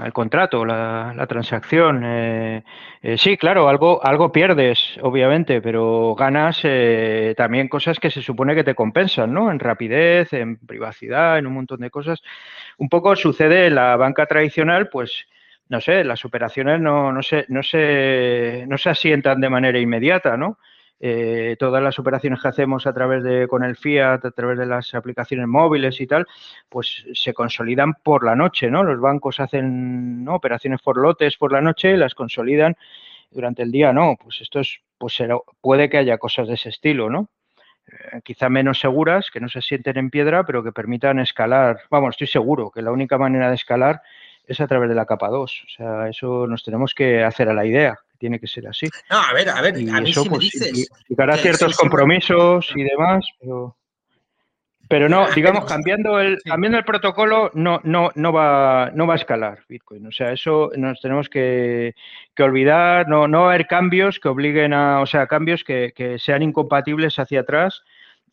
el contrato, la, transacción. Eh, eh, sí, claro, algo, algo pierdes, obviamente, pero ganas también cosas que se supone que te compensan, ¿no? En rapidez, en privacidad, en un montón de cosas. Un poco sucede en la banca tradicional, pues, no sé, las operaciones no, no, se, no, se, no se asientan de manera inmediata, ¿no? Eh, todas las operaciones que hacemos a través de con el Fiat, a través de las aplicaciones móviles y tal, pues se consolidan por la noche, ¿no? Los bancos hacen operaciones por lotes por la noche las consolidan durante el día, no. Pues esto es, pues puede que haya cosas de ese estilo, ¿no? Eh, quizá menos seguras, que no se sienten en piedra, pero que permitan escalar. Vamos, estoy seguro que la única manera de escalar es a través de la capa 2. O sea, eso nos tenemos que hacer a la idea tiene que ser así.
No, a ver, a ver, a mí sí me pues, dices.
ciertos compromisos y demás, pero. Pero no, digamos, cambiando el, cambiando el protocolo no, no, no, va, no va a escalar Bitcoin. O sea, eso nos tenemos que, olvidar. No, no va a haber cambios que obliguen a, o sea, cambios que, sean incompatibles hacia atrás.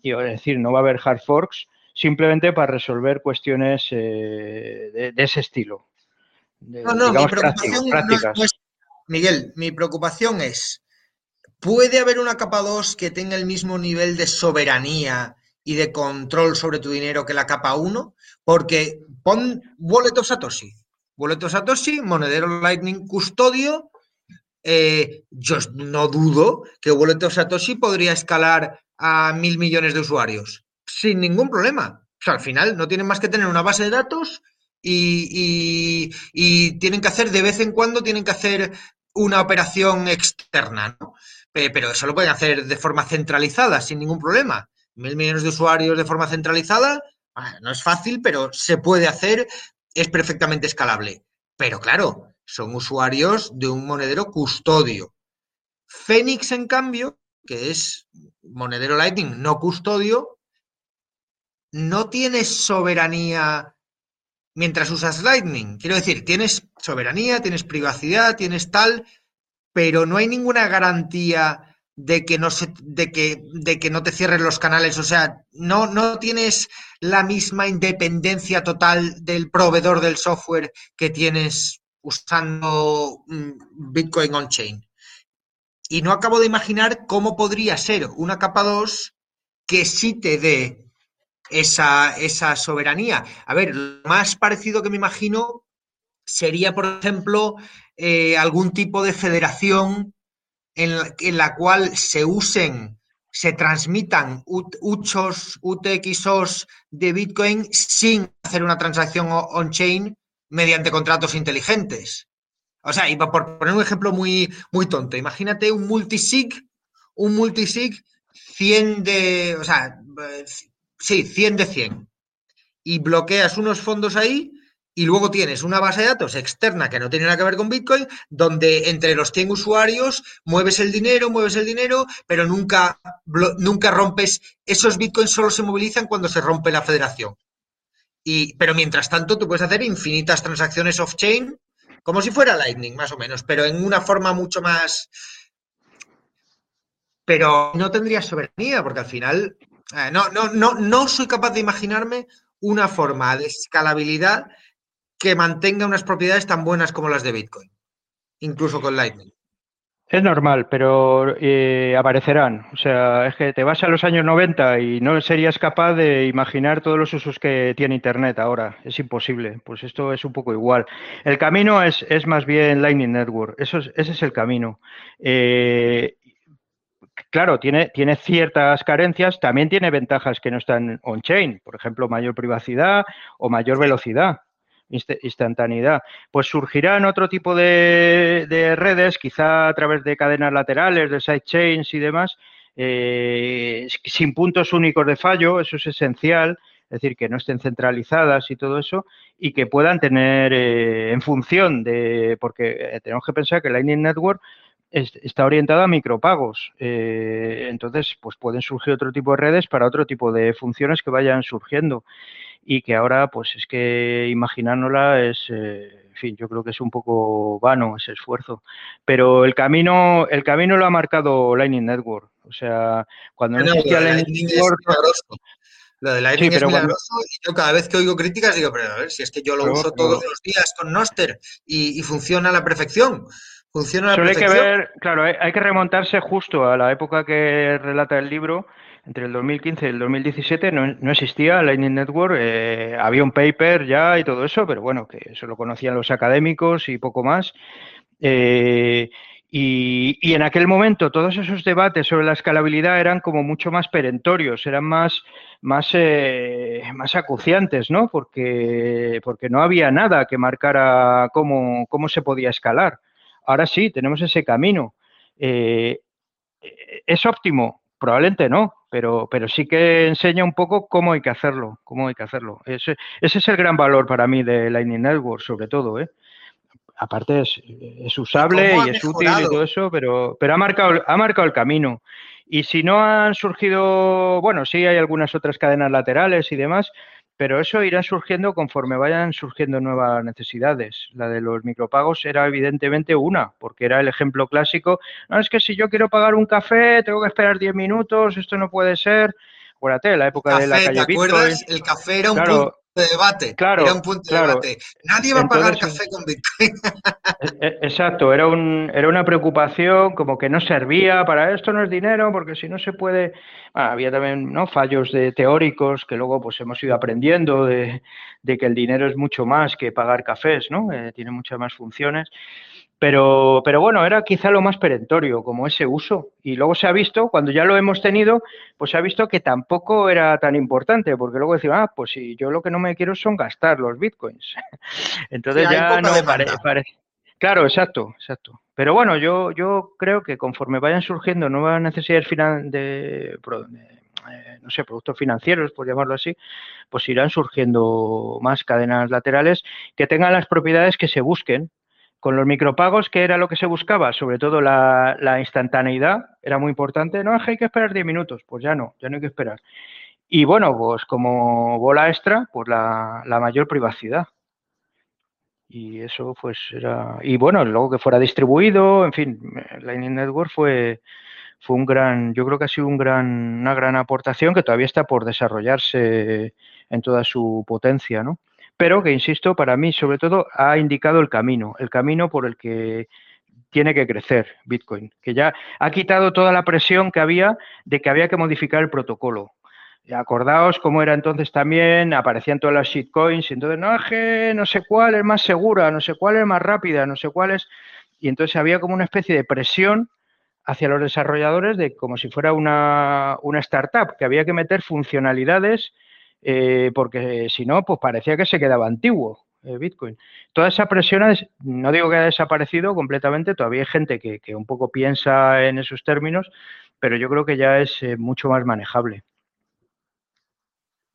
Y es decir, no va a haber hard forks simplemente para resolver cuestiones eh, de, ese estilo.
no, no, mi preocupación no, es Miguel, mi preocupación es, ¿puede haber una capa 2 que tenga el mismo nivel de soberanía y de control sobre tu dinero que la capa 1? Porque pon Wallet of Satoshi. Wallet of Satoshi, monedero Lightning custodio. Eh, yo no dudo que Wallet of Satoshi podría escalar a mil millones de usuarios sin ningún problema. O sea, al final no tienen más que tener una base de datos y, tienen que hacer de vez en cuando, tienen que hacer una operación externa, ¿no? Pero eso lo pueden hacer de forma centralizada, sin ningún problema. Mil millones de usuarios de forma centralizada, ah, no es fácil, pero se puede hacer, es perfectamente escalable. Pero claro, son usuarios de un monedero custodio. Phoenix, en cambio, que es monedero Lightning no custodio, no tienes soberanía mientras usas Lightning. Quiero decir, tienes soberanía, tienes privacidad, tienes tal, pero no hay ninguna garantía de que no se, de que, de que no te cierren los canales. O sea, no, no tienes la misma independencia total del proveedor del software que tienes usando mm, Bitcoin on-chain. Y no acabo de imaginar cómo podría ser una capa 2 que sí te dé esa, esa soberanía. A ver, lo más parecido que me imagino sería, por ejemplo, eh, algún tipo de federación en la, cual se usen, se transmitan UTXOs, UTXOs de Bitcoin sin hacer una transacción on-chain mediante contratos inteligentes. O sea, y por poner un ejemplo muy, muy tonto, imagínate un multisig, un multisig 100 de, o sea, sí, 100 de 100. Y bloqueas unos fondos ahí y luego tienes una base de datos externa que no tiene nada que ver con Bitcoin, donde entre los 100 usuarios mueves el dinero, mueves el dinero, pero nunca, nunca rompes. Esos Bitcoins solo se movilizan cuando se rompe la federación. Y, pero mientras tanto, tú puedes hacer infinitas transacciones off-chain, como si fuera Lightning, más o menos, pero en una forma mucho más. Pero no tendría soberanía, porque al final eh, no, no, no, no soy capaz de imaginarme una forma de escalabilidad que mantenga unas propiedades tan buenas como las de Bitcoin, incluso con Lightning.
Es normal, pero eh, aparecerán. O sea, es que te vas a los años 90 y no serías capaz de imaginar todos los usos que tiene Internet ahora. Es imposible. Pues esto es un poco igual. El camino es, es más bien Lightning Network. Eso ese es el camino. Eh, claro, tiene, tiene ciertas carencias, también tiene ventajas que no están on-chain, por ejemplo, mayor privacidad o mayor velocidad, instantaneidad. Pues surgirán otro tipo de, redes, quizá a través de cadenas laterales, de sidechains y demás, eh, sin puntos únicos de fallo, eso es esencial, es decir, que no estén centralizadas y todo eso, y que puedan tener eh, en función de, porque eh, tenemos que pensar que Lightning Network está orientada a micropagos. Eh, entonces, pues pueden surgir otro tipo de redes para otro tipo de funciones que vayan surgiendo y que ahora, pues es que imaginándola es, eh, en fin, yo creo que es un poco vano ese esfuerzo. Pero el camino, el camino lo ha marcado Lightning Network. O sea, cuando no, existía
Lightning, Network... Lo de Lightning es milagroso y yo cada vez que oigo críticas digo, pero a ver, si es que yo lo uso todos los días con Noster y, y funciona a la perfección. Funciona
Solo hay que ver, claro, hay que remontarse justo a la época que relata el libro, entre el 2015 y el 2017 no, no existía Lightning Network, eh, había un paper ya y todo eso, pero bueno, que eso lo conocían los académicos y poco más. Eh, y, y, en aquel momento todos esos debates sobre la escalabilidad eran como mucho más perentorios, eran más, más, eh, más acuciantes, ¿no? Porque, porque no había nada que marcara cómo, cómo se podía escalar. Ahora sí, tenemos ese camino. Eh, ¿Es óptimo? Probablemente no, pero, pero sí que enseña un poco cómo hay que hacerlo, cómo hay que hacerlo. Ese, es el gran valor para mí de Lightning Network, sobre todo, ¿eh? Aparte es, usable y, es útil y todo eso, pero, pero ha, marcado, ha marcado el camino. Y si no han surgido, bueno, sí hay algunas otras cadenas laterales y demás, pero eso irá surgiendo conforme vayan surgiendo nuevas necesidades. La de los micropagos era evidentemente una, porque era el ejemplo clásico. No, es que si yo quiero pagar un café, tengo que esperar 10 minutos, esto no puede ser. Acuérdate, la época de la calle
¿te acuerdas? El café era un de debate.
Claro,
era un punto de debate. Nadie va a pagar café con Bitcoin.
E, e, exacto, era, un, era una preocupación como que no servía para esto, no es dinero, porque si no se puede. había también ¿no? fallos de teóricos que luego pues hemos ido aprendiendo de, que el dinero es mucho más que pagar cafés, ¿no? Eh, tiene muchas más funciones. Pero, pero bueno, era quizá lo más perentorio, como ese uso. Y luego se ha visto, cuando ya lo hemos tenido, pues se ha visto que tampoco era tan importante, porque luego decía, ah, pues si yo lo que no me quiero son gastar los bitcoins. Entonces ya no parece. Claro, exacto, exacto. Pero bueno, yo, yo creo que conforme vayan surgiendo nuevas necesidades de, eh, no sé, productos financieros, por llamarlo así, pues irán surgiendo más cadenas laterales que tengan las propiedades que se busquen. Con los micropagos, que era lo que se buscaba, sobre todo la, instantaneidad, era muy importante. No, hay que esperar 10 minutos, pues ya no, ya no hay que esperar. Y bueno, pues como bola extra, pues la, mayor privacidad y eso pues era y bueno luego que fuera distribuido en fin Lightning Network fue fue un gran yo creo que ha sido un gran una gran aportación que todavía está por desarrollarse en toda su potencia no pero que insisto para mí sobre todo ha indicado el camino el camino por el que tiene que crecer Bitcoin que ya ha quitado toda la presión que había de que había que modificar el protocolo Acordaos cómo era entonces también, aparecían todas las shitcoins, y entonces, no, no sé cuál es más segura, no sé cuál es más rápida, no sé cuál es. Y entonces había como una especie de presión hacia los desarrolladores de como si fuera una, startup, que había que meter funcionalidades, eh, porque si no, pues parecía que se quedaba antiguo eh, Bitcoin. Toda esa presión, no digo que haya desaparecido completamente, todavía hay gente que, un poco piensa en esos términos, pero yo creo que ya es eh, mucho más manejable.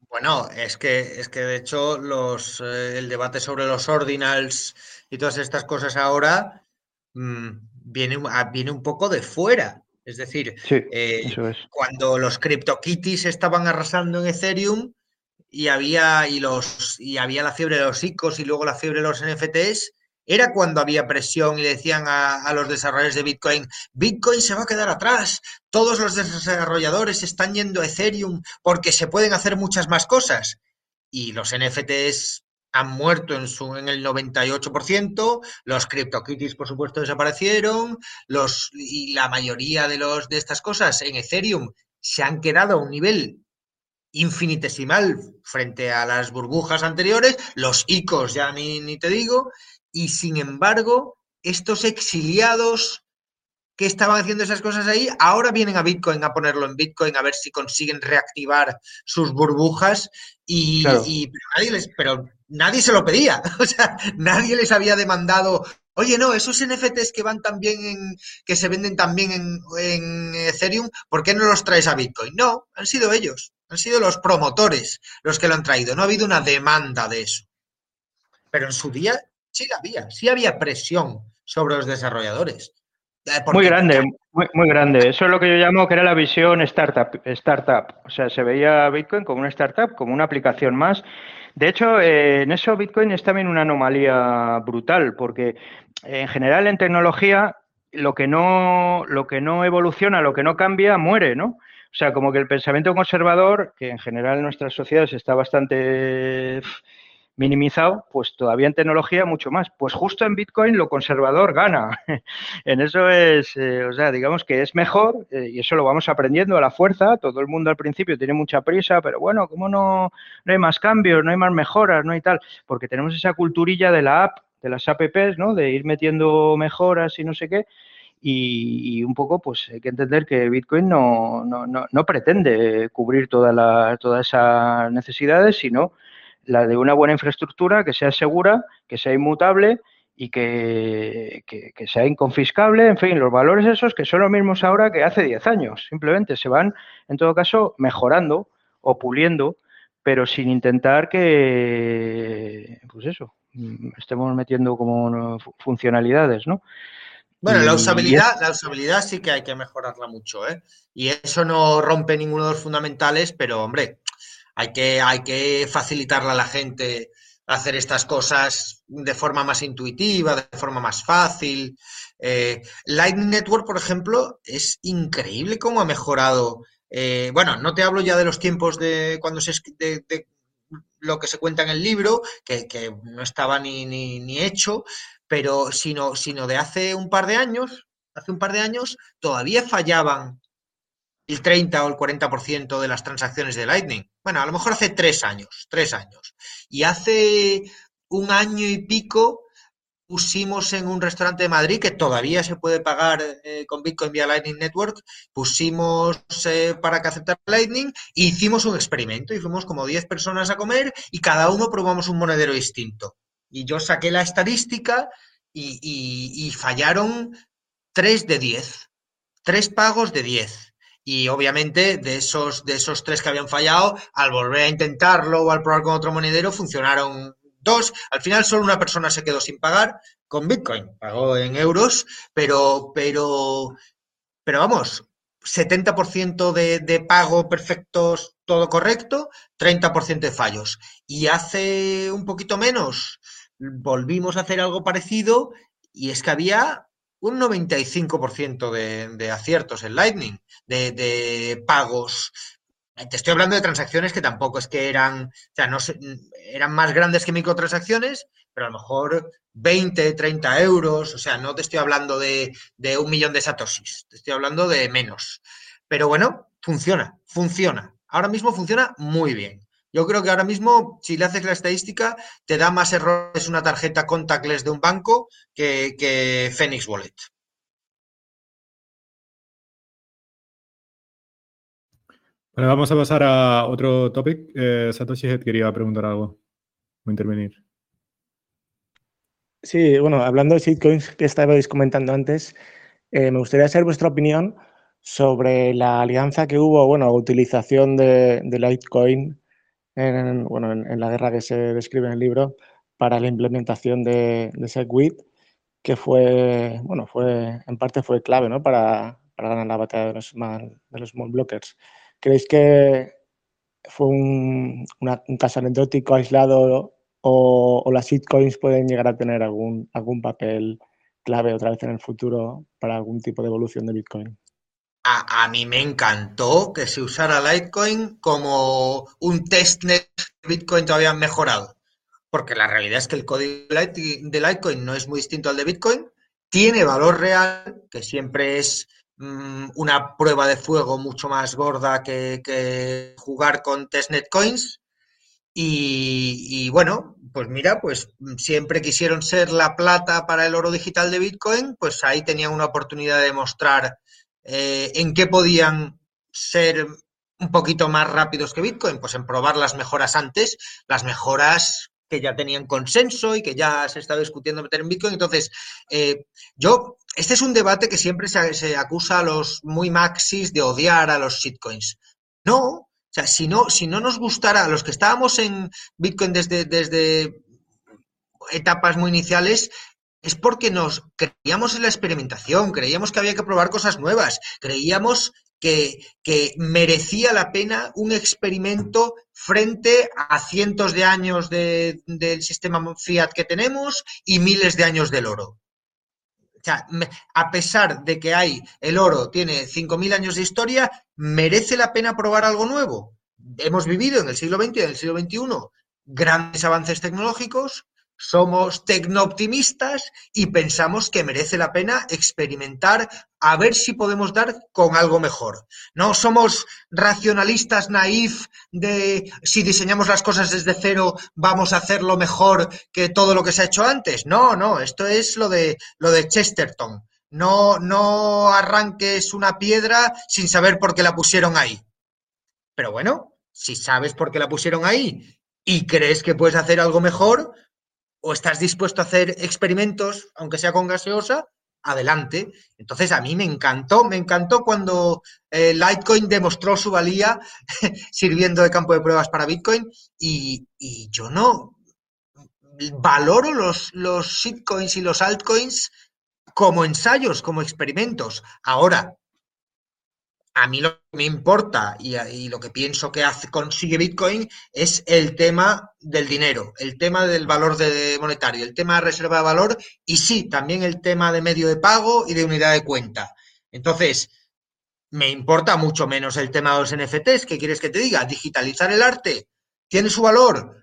Bueno, es que, es que de hecho los, el debate sobre los ordinals y todas estas cosas ahora mm, viene, ah, viene un poco de fuera. Es decir,
eh,
cuando los CryptoKitties estaban arrasando en Ethereum y había, y los, y había la fiebre de los ICOs y luego la fiebre de los NFTs, era cuando había presión y le decían a, los desarrolladores de Bitcoin, Bitcoin se va a quedar atrás, todos los desarrolladores están yendo a Ethereum porque se pueden hacer muchas más cosas. Y los NFTs han muerto en, su, en el 98%, los CryptoKitties por supuesto desaparecieron, los, y la mayoría de, los, de estas cosas en Ethereum se han quedado a un nivel infinitesimal frente a las burbujas anteriores, los ICOs ya ni, ni te digo, y sin embargo, estos exiliados que estaban haciendo esas cosas ahí, ahora vienen a Bitcoin a ponerlo en Bitcoin a ver si consiguen reactivar sus burbujas y, pero, nadie les, pero nadie se lo pedía, o sea, nadie les había demandado, oye, no, esos NFTs que van también en, que se venden también en, en Ethereum, ¿por qué no los traes a Bitcoin? No, han sido ellos, han sido los promotores los que lo han traído, no ha habido una demanda de eso. Pero en su día sí había, sí había presión sobre los desarrolladores.
Eh, muy grande, muy, grande. Eso es lo que yo llamo que era la visión startup, startup. O sea, se veía Bitcoin como una startup, como una aplicación más. De hecho, eh, en eso Bitcoin es también una anomalía brutal, porque en general en tecnología lo que no, lo que no evoluciona, lo que no cambia, muere, ¿no? O sea, como que el pensamiento conservador, que en general en nuestras sociedades está bastante minimizado, pues todavía en tecnología mucho más. Pues justo en Bitcoin lo conservador gana. en eso es, eh, o sea, digamos que es mejor eh, y eso lo vamos aprendiendo a la fuerza. Todo el mundo al principio tiene mucha prisa, pero bueno, ¿cómo no, no hay más cambios, no hay más mejoras, no hay tal? Porque tenemos esa culturilla de la app, de las apps, ¿no? De ir metiendo mejoras y no sé qué. Y, un poco, pues hay que entender que Bitcoin no, no, no, no pretende cubrir toda la, todas esas necesidades, sino la de una buena infraestructura que sea segura, que sea inmutable y que, sea inconfiscable, en fin, los valores esos que son los mismos ahora que hace 10 años. Simplemente se van, en todo caso, mejorando o puliendo, pero sin intentar que, pues eso, estemos metiendo como funcionalidades, ¿no?
Bueno, la usabilidad, la usabilidad sí que hay que mejorarla mucho, ¿eh? Y eso no rompe ninguno de los fundamentales, pero hombre, hay que, hay que facilitarle a la gente hacer estas cosas de forma más intuitiva, de forma más fácil. Eh, Lightning Network, por ejemplo, es increíble cómo ha mejorado. Eh, bueno, no te hablo ya de los tiempos de cuando se de, de lo que se cuenta en el libro, que, no estaba ni, ni, ni, hecho, pero sino, sino de hace un par de años, hace un par de años, todavía fallaban el 30 o el 40% de las transacciones de Lightning. Bueno, a lo mejor hace tres años, tres años. Y hace un año y pico pusimos en un restaurante de Madrid que todavía se puede pagar eh, con Bitcoin vía Lightning Network, pusimos eh, para que aceptara Lightning e hicimos un experimento y fuimos como 10 personas a comer y cada uno probamos un monedero distinto. Y yo saqué la estadística y, y fallaron 3 de 10, 3 pagos de 10. Y obviamente de esos, de esos tres que habían fallado, al volver a intentarlo o al probar con otro monedero, funcionaron Al final solo una persona se quedó sin pagar con Bitcoin, pagó en euros, pero, pero, pero vamos, 70% de, de pago perfectos, todo correcto, 30% de fallos. Y hace un poquito menos volvimos a hacer algo parecido y es que había un 95% de, de aciertos en Lightning, de, de, pagos. Te estoy hablando de transacciones que tampoco es que eran, o sea, no eran más grandes que microtransacciones, pero a lo mejor 20, 30 euros, o sea, no te estoy hablando de, un millón de satoshis, te estoy hablando de menos. Pero bueno, funciona, funciona. Ahora mismo funciona muy bien. Yo creo que ahora mismo, si le haces la estadística, te da más errores una tarjeta contactless de un banco que, que Phoenix Wallet.
Bueno, vamos a pasar a otro topic. Eh, Satoshi quería preguntar algo o intervenir.
Sí, bueno, hablando de shitcoins que estabais comentando antes, eh, me gustaría saber vuestra opinión sobre la alianza que hubo, bueno, utilización de, de Litecoin en, bueno, en, la guerra que se describe en el libro para la implementación de, SegWit, que fue, bueno, fue, en parte fue clave, ¿no? Para, ganar la batalla de los, de los small blockers. ¿Creéis que fue un, caso anecdótico aislado o, o, las shitcoins pueden llegar a tener algún, algún papel clave otra vez en el futuro para algún tipo de evolución de Bitcoin?
A, a, mí me encantó que se usara Litecoin como un testnet de Bitcoin todavía mejorado. Porque la realidad es que el código de Litecoin no es muy distinto al de Bitcoin, tiene valor real, que siempre es mmm, una prueba de fuego mucho más gorda que, jugar con testnet coins. Y, y, bueno, pues mira, pues siempre quisieron ser la plata para el oro digital de Bitcoin, pues ahí tenían una oportunidad de mostrar eh, ¿En qué podían ser un poquito más rápidos que Bitcoin? Pues en probar las mejoras antes, las mejoras que ya tenían consenso y que ya se estaba discutiendo meter en Bitcoin. Entonces, eh, yo, este es un debate que siempre se, se, acusa a los muy maxis de odiar a los shitcoins. No, o sea, si no, si no nos gustara, a los que estábamos en Bitcoin desde, desde etapas muy iniciales, es porque nos creíamos en la experimentación, creíamos que había que probar cosas nuevas, creíamos que, merecía la pena un experimento frente a cientos de años de, del sistema fiat que tenemos y miles de años del oro. O sea, a pesar de que hay el oro, tiene 5.000 años de historia, ¿merece la pena probar algo nuevo? Hemos vivido en el siglo XX y en el siglo XXI grandes avances tecnológicos, somos tecnooptimistas y pensamos que merece la pena experimentar a ver si podemos dar con algo mejor. No somos racionalistas naif de si diseñamos las cosas desde cero vamos a hacerlo mejor que todo lo que se ha hecho antes. No, no, esto es lo de lo de Chesterton. No, no arranques una piedra sin saber por qué la pusieron ahí. Pero bueno, si sabes por qué la pusieron ahí y crees que puedes hacer algo mejor, o estás dispuesto a hacer experimentos, aunque sea con gaseosa, adelante. Entonces a mí me encantó, me encantó cuando eh, Litecoin demostró su valía sirviendo de campo de pruebas para Bitcoin y, y yo no valoro los, los shitcoins y los altcoins como ensayos, como experimentos. Ahora, a mí lo que me importa y, lo que pienso que consigue Bitcoin es el tema del dinero, el tema del valor de monetario, el tema de reserva de valor y sí, también el tema de medio de pago y de unidad de cuenta. Entonces, me importa mucho menos el tema de los NFTs. ¿Qué quieres que te diga? Digitalizar el arte tiene su valor.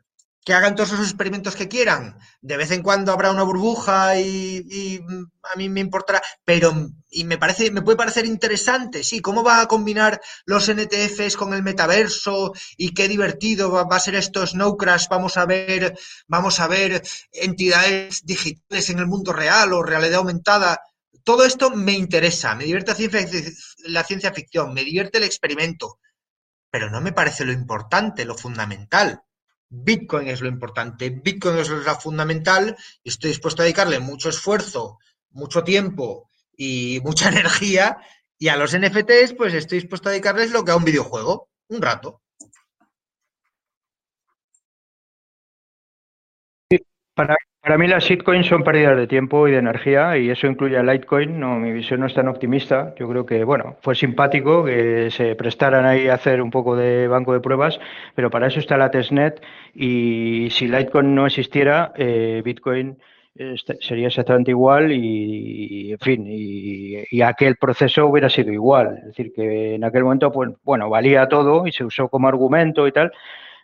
Que hagan todos esos experimentos que quieran. De vez en cuando habrá una burbuja y, a mí me importará, pero y me parece, me puede parecer interesante, sí, cómo va a combinar los NTFs con el metaverso y qué divertido va, a ser esto Snow Crash. Vamos a ver, vamos a ver entidades digitales en el mundo real o realidad aumentada. Todo esto me interesa, me divierte la ciencia ficción, me divierte el experimento, pero no me parece lo importante, lo fundamental. Bitcoin es lo importante, Bitcoin es lo fundamental estoy dispuesto a dedicarle mucho esfuerzo, mucho tiempo y mucha energía. Y a los NFTs, pues estoy dispuesto a dedicarles lo que a un videojuego, un rato.
Para, para mí las shitcoins son pérdidas de tiempo y de energía y eso incluye a Litecoin. No, mi visión no es tan optimista. Yo creo que, bueno, fue simpático que se prestaran ahí a hacer un poco de banco de pruebas, pero para eso está la testnet y si Litecoin no existiera, eh, Bitcoin este, sería exactamente igual y, en fin, y, aquel proceso hubiera sido igual. Es decir, que en aquel momento, pues, bueno, valía todo y se usó como argumento y tal,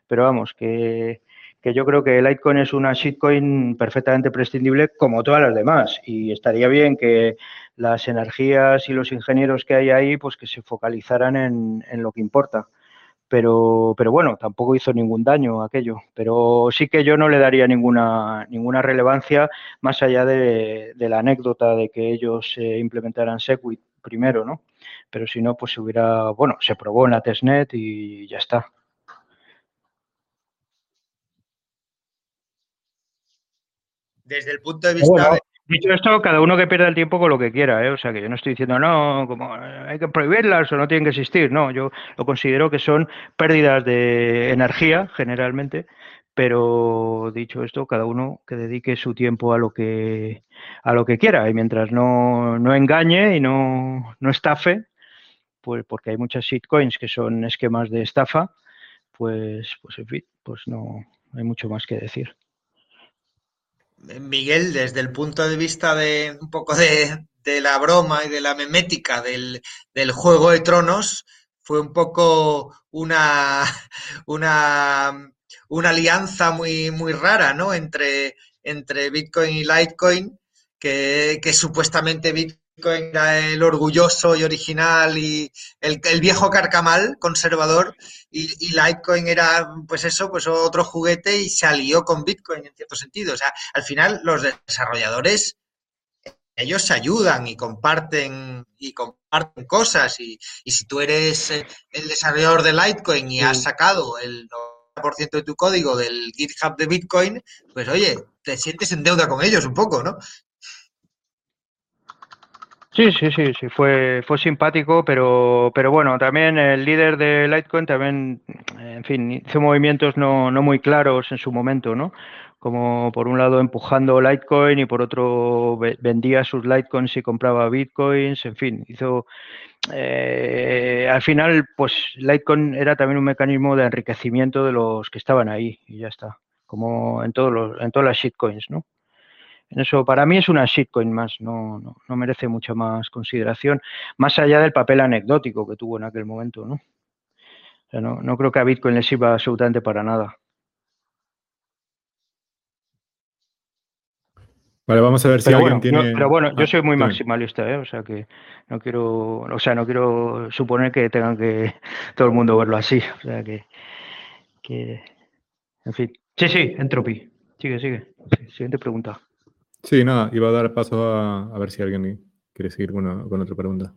pero vamos, que que yo creo que Litecoin es una shitcoin perfectamente prescindible como todas las demás y estaría bien que las energías y los ingenieros que hay ahí pues que se focalizaran en, lo que importa. Pero, pero bueno, tampoco hizo ningún daño aquello. Pero sí que yo no le daría ninguna, ninguna relevancia más allá de, la anécdota de que ellos eh, implementaran Segwit primero, ¿no? Pero si no, pues se hubiera, bueno, se probó en la testnet y ya está.
Desde el punto de vista
Dicho esto, cada uno que pierda el tiempo con lo que quiera, ¿eh? O sea, que yo no estoy diciendo, no, como hay que prohibirlas o no tienen que existir. No, yo lo considero que son pérdidas de energía, generalmente, pero dicho esto, cada uno que dedique su tiempo a lo que, a lo que quiera. Y mientras no, no engañe y no, no estafe, pues porque hay muchas shitcoins que son esquemas de estafa, pues, pues en fin, pues no hay mucho más que decir.
Miguel, desde el punto de vista de un poco de, la broma y de la memética del, Juego de Tronos, fue un poco una, una, una alianza muy, muy rara, ¿no? Entre, entre Bitcoin y Litecoin, que, que supuestamente Bitcoin era el orgulloso y original y el, viejo carcamal conservador y, Litecoin era pues eso, pues otro juguete y se alió con Bitcoin en cierto sentido. O sea, al final los desarrolladores ellos se ayudan y comparten y comparten cosas y, si tú eres eh, el desarrollador de Litecoin y has sacado el 90% de tu código del GitHub de Bitcoin, pues oye, te sientes en deuda con ellos un poco, ¿no?
Sí, sí, sí, sí, fue, fue simpático, pero, pero bueno, también el líder de Litecoin también, en fin, hizo movimientos no, no muy claros en su momento, ¿no? Como por un lado empujando Litecoin y por otro vendía sus Litecoins y compraba Bitcoins, en fin, hizo... Eh, al final, pues Litecoin era también un mecanismo de enriquecimiento de los que estaban ahí y ya está, como en, todos los, en todas las shitcoins, ¿no? Eso para mí es una shitcoin más, no, no, merece mucha más consideración, más allá del papel anecdótico que tuvo en aquel momento, ¿no? no, creo que a Bitcoin le sirva absolutamente para nada.
Vale, vamos a ver si alguien tiene.
pero bueno, yo ah, soy muy maximalista, ¿eh? o sea que no quiero, o sea, no quiero suponer que tengan que todo el mundo verlo así, o sea que, que en fin. Sí, sí, entropy. Sigue, sigue. Siguiente pregunta.
Sí, nada, iba a dar paso a, ver si alguien quiere seguir con, con otra pregunta.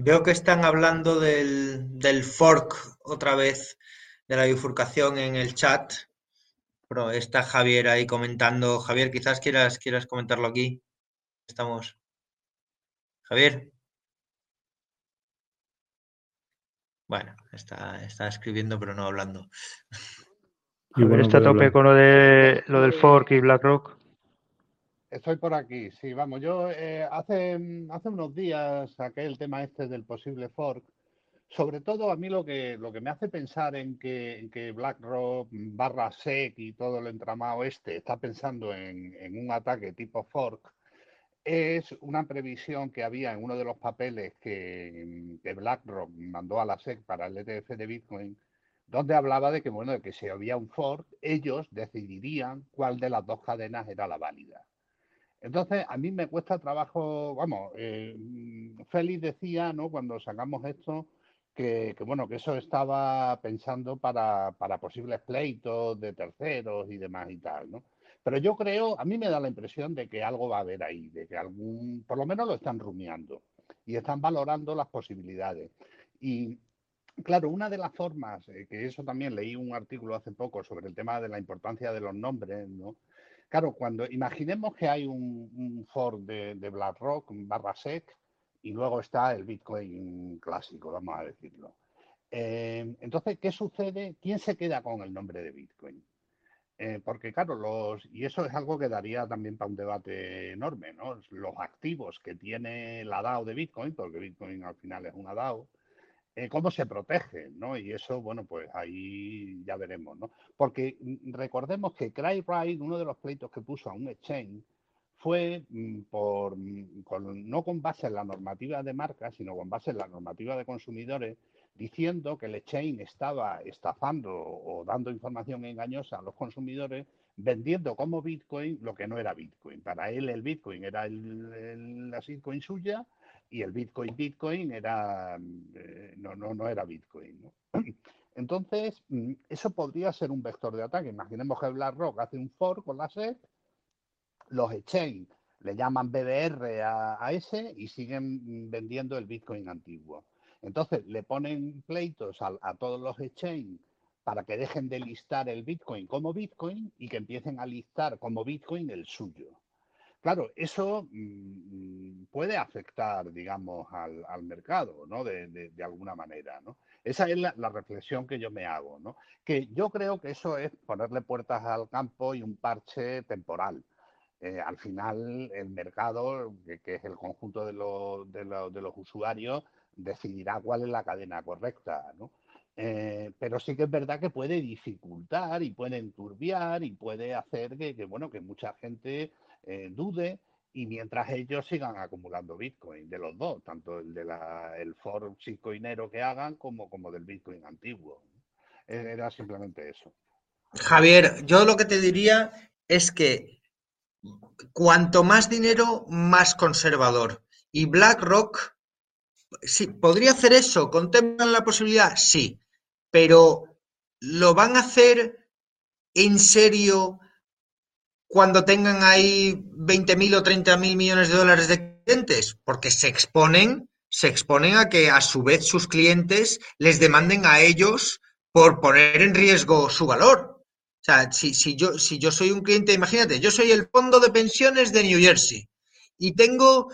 Veo que están hablando del, fork otra vez, de la bifurcación en el chat. Pero está Javier ahí comentando. Javier, quizás quieras, comentarlo aquí. Estamos. Javier. Bueno, está escribiendo pero no hablando.
Y está a tope con lo, de, lo del fork y BlackRock.
Estoy por aquí, sí, vamos. Yo eh, hace, hace unos días saqué el tema este del posible fork. Sobre todo a mí lo que, lo que me hace pensar en que, que BlackRock barra SEC y todo el entramado este está pensando en, un ataque tipo fork es una previsión que había en uno de los papeles que, BlackRock mandó a la SEC para el ETF de Bitcoin, donde hablaba de que, bueno, de que si había un fork, ellos decidirían cuál de las dos cadenas era la válida. Entonces, a mí me cuesta trabajo, vamos, eh, Félix decía, ¿no? Cuando sacamos esto, que, bueno, que eso estaba pensando para, para, posibles pleitos de terceros y demás y tal, ¿no? Pero yo creo, a mí me da la impresión de que algo va a haber ahí, de que algún, por lo menos lo están rumiando y están valorando las posibilidades. Y claro, una de las formas, eh, que eso también leí un artículo hace poco sobre el tema de la importancia de los nombres, ¿no? Claro, cuando imaginemos que hay un, un Ford de, de BlackRock barra SEC y luego está el Bitcoin clásico, vamos a decirlo. Eh, entonces, ¿qué sucede? ¿Quién se queda con el nombre de Bitcoin? Eh, porque claro, los, y eso es algo que daría también para un debate enorme, ¿no? Los activos que tiene la DAO de Bitcoin, porque Bitcoin al final es una DAO, eh, cómo se protege, ¿no? Y eso, bueno, pues ahí ya veremos, ¿no? Porque mm, recordemos que Cry uno de los pleitos que puso a un exchange, fue mm, por, mm, no con base en la normativa de marca, sino con base en la normativa de consumidores, diciendo que el exchange estaba estafando o dando información engañosa a los consumidores, vendiendo como Bitcoin lo que no era Bitcoin. Para él el Bitcoin era el, la Bitcoin suya y el Bitcoin Bitcoin era eh, no, no, no era Bitcoin. Entonces, mm, eso podría ser un vector de ataque. Imaginemos que BlackRock hace un fork con la SEC, los exchange le llaman BDR a, a ese y siguen vendiendo el Bitcoin antiguo. Entonces, le ponen pleitos a, todos los exchanges para que dejen de listar el Bitcoin como Bitcoin y que empiecen a listar como Bitcoin el suyo. Claro, eso mm, puede afectar, digamos, al, mercado, ¿no? De, alguna manera, ¿no? Esa es la, reflexión que yo me hago, ¿no? Que yo creo que eso es ponerle puertas al campo y un parche temporal. Eh, al final, el mercado, que, es el conjunto de los usuarios, decidirá cuál es la cadena correcta, ¿no? Eh, pero sí que es verdad que puede dificultar y puede enturbiar y puede hacer que, bueno, que mucha gente eh, dude y mientras ellos sigan acumulando Bitcoin de los dos, tanto el de la, el for bitcoinero que hagan como, como del Bitcoin antiguo. Era simplemente eso.
Javier, yo lo que te diría es que cuanto más dinero, más conservador. Y BlackRock sí, podría hacer eso, contemplan la posibilidad, sí, pero ¿lo van a hacer en serio cuando tengan ahí 20.000 o 30.000 millones de dólares de clientes? Porque se exponen, se exponen a que a su vez sus clientes les demanden a ellos por poner en riesgo su valor. O sea, si, si, yo, si yo soy un cliente, imagínate, yo soy el fondo de pensiones de New Jersey y tengo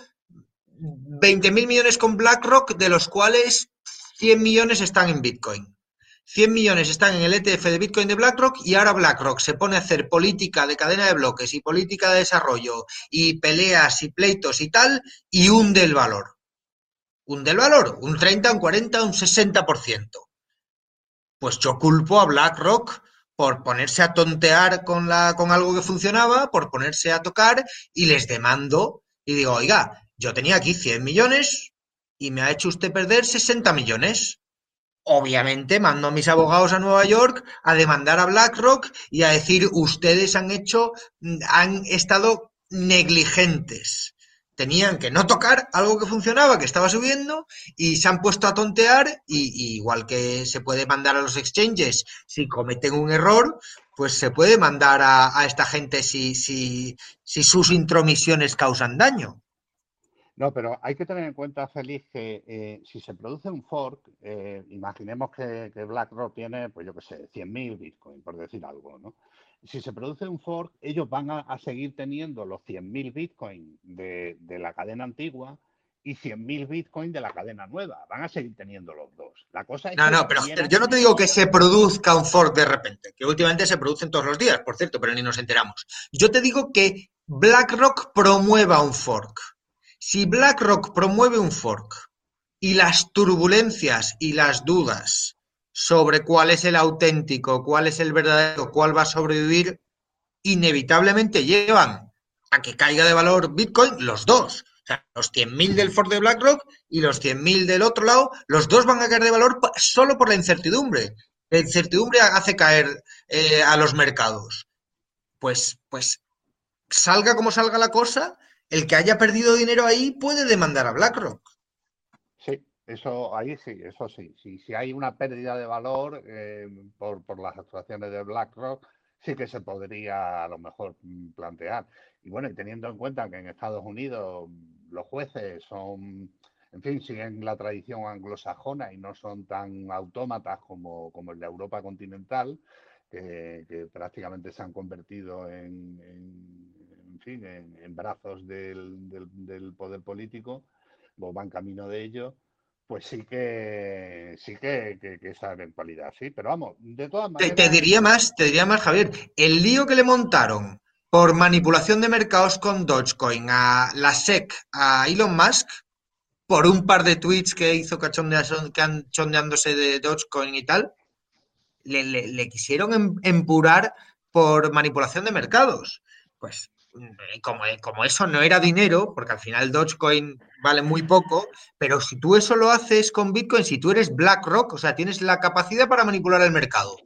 20 mil millones con BlackRock, de los cuales 100 millones están en Bitcoin. 100 millones están en el ETF de Bitcoin de BlackRock y ahora BlackRock se pone a hacer política de cadena de bloques y política de desarrollo y peleas y pleitos y tal y hunde el valor. Hunde el valor, un 30, un 40, un 60%. Pues yo culpo a BlackRock por ponerse a tontear con, con algo que funcionaba, por ponerse a tocar y les demando y digo, oiga, yo tenía aquí 100 millones y me ha hecho usted perder 60 millones. Obviamente mando a mis abogados a Nueva York a demandar a BlackRock y a decir ustedes han hecho, han estado negligentes. Tenían que no tocar algo que funcionaba, que estaba subiendo, y se han puesto a tontear, y, igual que se puede mandar a los exchanges si cometen un error, pues se puede mandar a, esta gente si, si, si sus intromisiones causan daño.
No, pero hay que tener en cuenta, Félix, que eh, si se produce un fork, eh, imaginemos que, BlackRock tiene, pues yo qué sé, 100.000 Bitcoin, por decir algo, ¿no? Si se produce un fork, ellos van a, seguir teniendo los 100.000 Bitcoin de, la cadena antigua y 100.000 Bitcoin de la cadena nueva. Van a seguir teniendo los dos. La cosa es
no, no, pero yo no te digo que se produzca un fork de repente, que últimamente se producen todos los días, por cierto, pero ni nos enteramos. Yo te digo que BlackRock promueva un fork. Si BlackRock promueve un fork y las turbulencias y las dudas sobre cuál es el auténtico, cuál es el verdadero, cuál va a sobrevivir, inevitablemente llevan a que caiga de valor Bitcoin, los dos. O sea, los 100.000 del Ford de BlackRock y los 100.000 del otro lado, los dos van a caer de valor solo por la incertidumbre. La incertidumbre hace caer eh, a los mercados. Pues, pues salga como salga la cosa, el que haya perdido dinero ahí puede demandar a BlackRock.
Sí, eso ahí sí, eso sí. Si, hay una pérdida de valor eh, por, las actuaciones de BlackRock, sí que se podría a lo mejor mm, plantear. Y bueno, teniendo en cuenta que en Estados Unidos los jueces son, en fin, siguen la tradición anglosajona y no son tan autómatas como, como el de Europa continental, que, prácticamente se han convertido en, fin, en, brazos del, del, poder político, o van camino de ello pues sí que sí que, que, esa eventualidad, sí, pero vamos, de todas maneras.
Te, diría más, te diría más, Javier, el lío que le montaron por manipulación de mercados con Dogecoin a la SEC, a Elon Musk, por un par de tweets que hizo cachondeándose de Dogecoin y tal, le, quisieron em, empurar por manipulación de mercados. Pues como, como, eso no era dinero, porque al final Dogecoin vale muy poco, pero si tú eso lo haces con Bitcoin, si tú eres BlackRock, o sea, tienes la capacidad para manipular el mercado.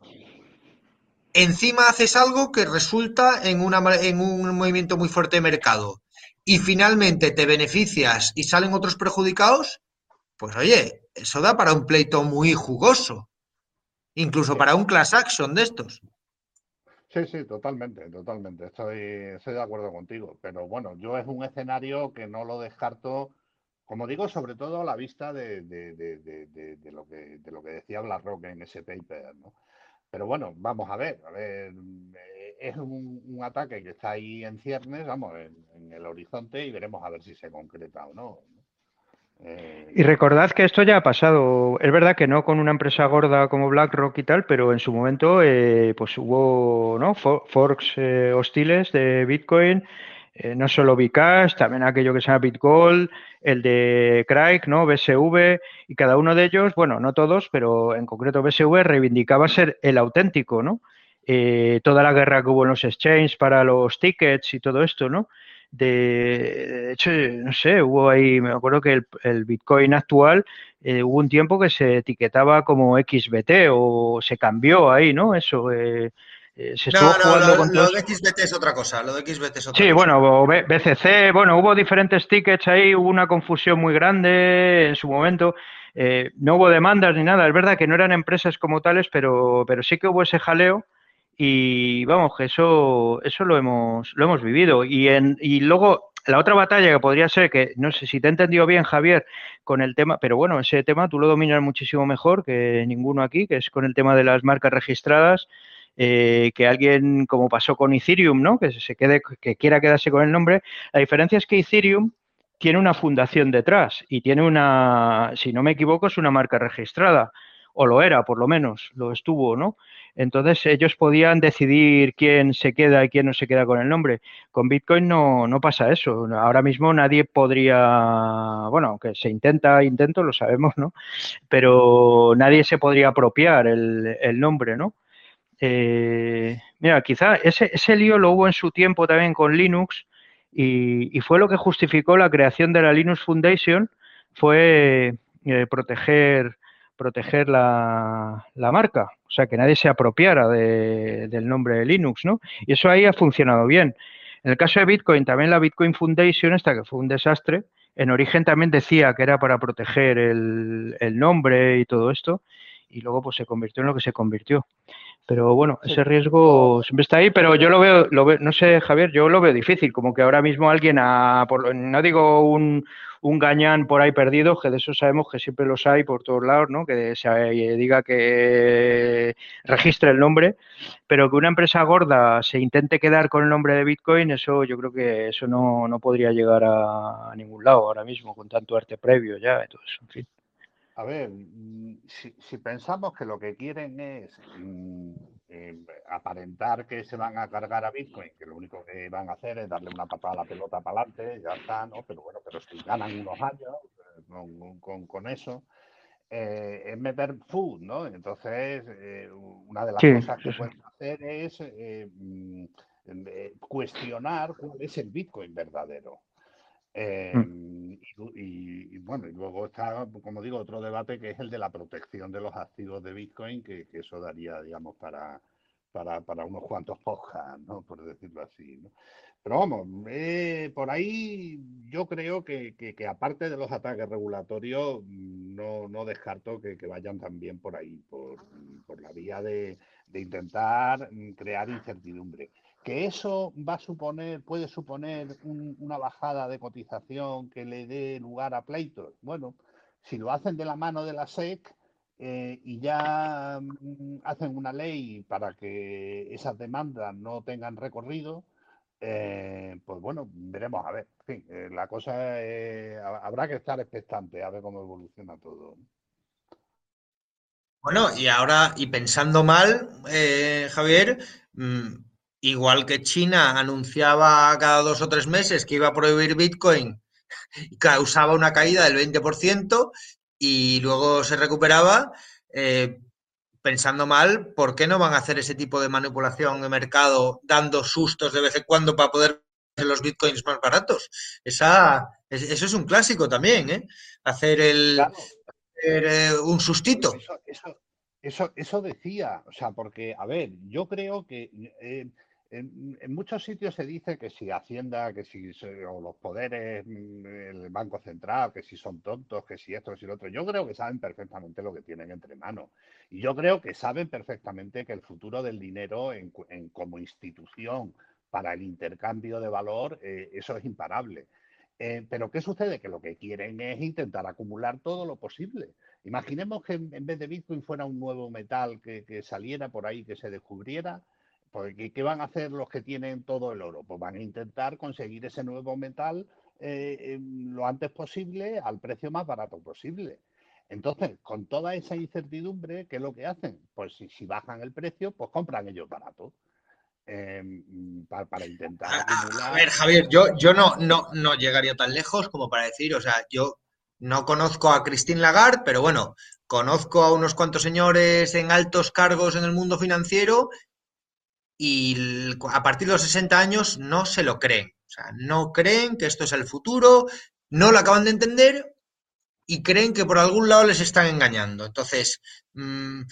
Encima haces algo que resulta en, una, en un movimiento muy fuerte de mercado y finalmente te beneficias y salen otros perjudicados, pues oye, eso da para un pleito muy jugoso, incluso para un class action de estos.
Sí, sí, totalmente, totalmente. Estoy, estoy de acuerdo contigo. Pero bueno, yo es un escenario que no lo descarto, como digo, sobre todo a la vista de, lo, que, de lo que decía BlackRock en ese paper, ¿no? Pero bueno, vamos a ver, a ver, eh, es un, ataque que está ahí en ciernes, vamos, en, el horizonte y veremos a ver si se concreta o no.
Eh, y recordad que esto ya ha pasado. Es verdad que no con una empresa gorda como BlackRock y tal, pero en su momento eh, pues hubo ¿no? forks eh, hostiles de Bitcoin, no solo Bcash, también aquello que se llama BitGold, el de Craig, ¿no? BSV, y cada uno de ellos, bueno, no todos, pero en concreto BSV reivindicaba ser el auténtico, ¿no? toda la guerra que hubo en los exchanges para los tickets y todo esto, ¿no? De, hecho, no sé, hubo ahí, me acuerdo que el, Bitcoin actual eh, hubo un tiempo que se etiquetaba como XBT o se cambió ahí, ¿no? Eso. Eh,
eh se no, no, lo, lo de XBT es otra cosa, lo de XBT es otra
sí,
bueno,
BCC, bueno, hubo diferentes tickets ahí, hubo una confusión muy grande en su momento. Eh, no hubo demandas ni nada, es verdad que no eran empresas como tales, pero, pero sí que hubo ese jaleo y vamos, que eso, eso lo hemos, lo hemos vivido. Y, en, y luego la otra batalla que podría ser, que no sé si te he entendido bien, Javier, con el tema, pero bueno, ese tema tú lo dominas muchísimo mejor que ninguno aquí, que es con el tema de las marcas registradas. Eh, que alguien, como pasó con Ethereum, ¿no? Que se quede, que quiera quedarse con el nombre. La diferencia es que Ethereum tiene una fundación detrás y tiene una, si no me equivoco, es una marca registrada, o lo era, por lo menos, lo estuvo, ¿no? Entonces ellos podían decidir quién se queda y quién no se queda con el nombre. Con Bitcoin no, no pasa eso. Ahora mismo nadie podría, bueno, aunque se intenta, intento, lo sabemos, ¿no? Pero nadie se podría apropiar el, nombre, ¿no? Eh, mira, quizá ese, ese lío lo hubo en su tiempo también con Linux y, fue lo que justificó la creación de la Linux Foundation, fue eh, proteger proteger la, marca, o sea, que nadie se apropiara del nombre de Linux, ¿no? Y eso ahí ha funcionado bien. En el caso de Bitcoin, también la Bitcoin Foundation, esta que fue un desastre, en origen también decía que era para proteger el, el nombre y todo esto, y luego pues se convirtió en lo que se convirtió. Pero bueno, ese riesgo siempre está ahí, pero yo lo veo, lo veo, no sé, Javier, yo lo veo difícil, como que ahora mismo alguien, a, por, no digo un, un gañán por ahí perdido, que de eso sabemos que siempre los hay por todos lados, ¿no? Que se diga que registre el nombre, pero que una empresa gorda se intente quedar con el nombre de Bitcoin, eso yo creo que eso no, no podría llegar a, ningún lado ahora mismo, con tanto arte previo ya, eso, en fin.
A ver, mm, si, pensamos que lo que quieren es mm, eh, aparentar que se van a cargar a Bitcoin, que lo único que van a hacer es darle una patada a la pelota para adelante, ya está, ¿no? Pero bueno, pero si ganan unos años eh, con, eso, eh, es meter food, ¿no? Entonces, una de las cosas que pueden hacer es mm, cuestionar cuál es el Bitcoin verdadero. Mm. Em, y, bueno, y luego está, como digo, otro debate que es el de la protección de los activos de Bitcoin, que, eso daría, digamos, para, para, unos cuantos podcasts, ¿no? Por decirlo así. Pero vamos, eh, por ahí yo creo que, aparte de los ataques regulatorios, no, no descarto que, vayan también por ahí, por, la vía de, de intentar crear incertidumbre. Que eso va a suponer, puede suponer una bajada de cotización que le dé lugar a pleitos. Bueno, si lo hacen de la mano de la SEC eh, y ya mm, hacen una ley para que esas demandas no tengan recorrido, eh, pues bueno, veremos a ver. En fin, eh, la cosa habrá que estar expectante a ver cómo evoluciona todo.
Bueno, y ahora, y pensando mal, Javier, mm, Igual que China anunciaba cada dos o tres meses que iba a prohibir Bitcoin, causaba una caída del 20% y luego se recuperaba, eh, pensando mal, ¿por qué no van a hacer ese tipo de manipulación de mercado dando sustos de vez en cuando para poder hacer los bitcoins más baratos? Esa, eso es un clásico también, ¿eh? Hacer el eh, un sustito.
Eso, eso, decía, o sea, porque, a ver, yo creo que eh, en, muchos sitios se dice que si Hacienda, que si los poderes, mm, el Banco Central, que si son tontos, que si esto, que si lo otro. Yo creo que saben perfectamente lo que tienen entre manos. Y yo creo que saben perfectamente que el futuro del dinero en, como institución para el intercambio de valor, eh, eso es imparable. Eh, pero ¿qué sucede? Que lo que quieren es intentar acumular todo lo posible. Imaginemos que en, vez de Bitcoin fuera un nuevo metal que saliera por ahí, que se descubriera porque, ¿qué van a hacer los que tienen todo el oro? Pues van a intentar conseguir ese nuevo metal eh, lo antes posible al precio más barato posible. Entonces, con toda esa incertidumbre, ¿qué es lo que hacen? Pues si, bajan el precio, pues compran ellos barato. Em, para, intentar
a, ver, Javier, yo, yo no, no, no llegaría tan lejos como para decir, o sea, yo no conozco a Christine Lagarde, pero bueno, conozco a unos cuantos señores en altos cargos en el mundo financiero y a partir de los 60 años no se lo creen. O sea, no creen que esto es el futuro, no lo acaban de entender y creen que por algún lado les están engañando. Entonces, mm,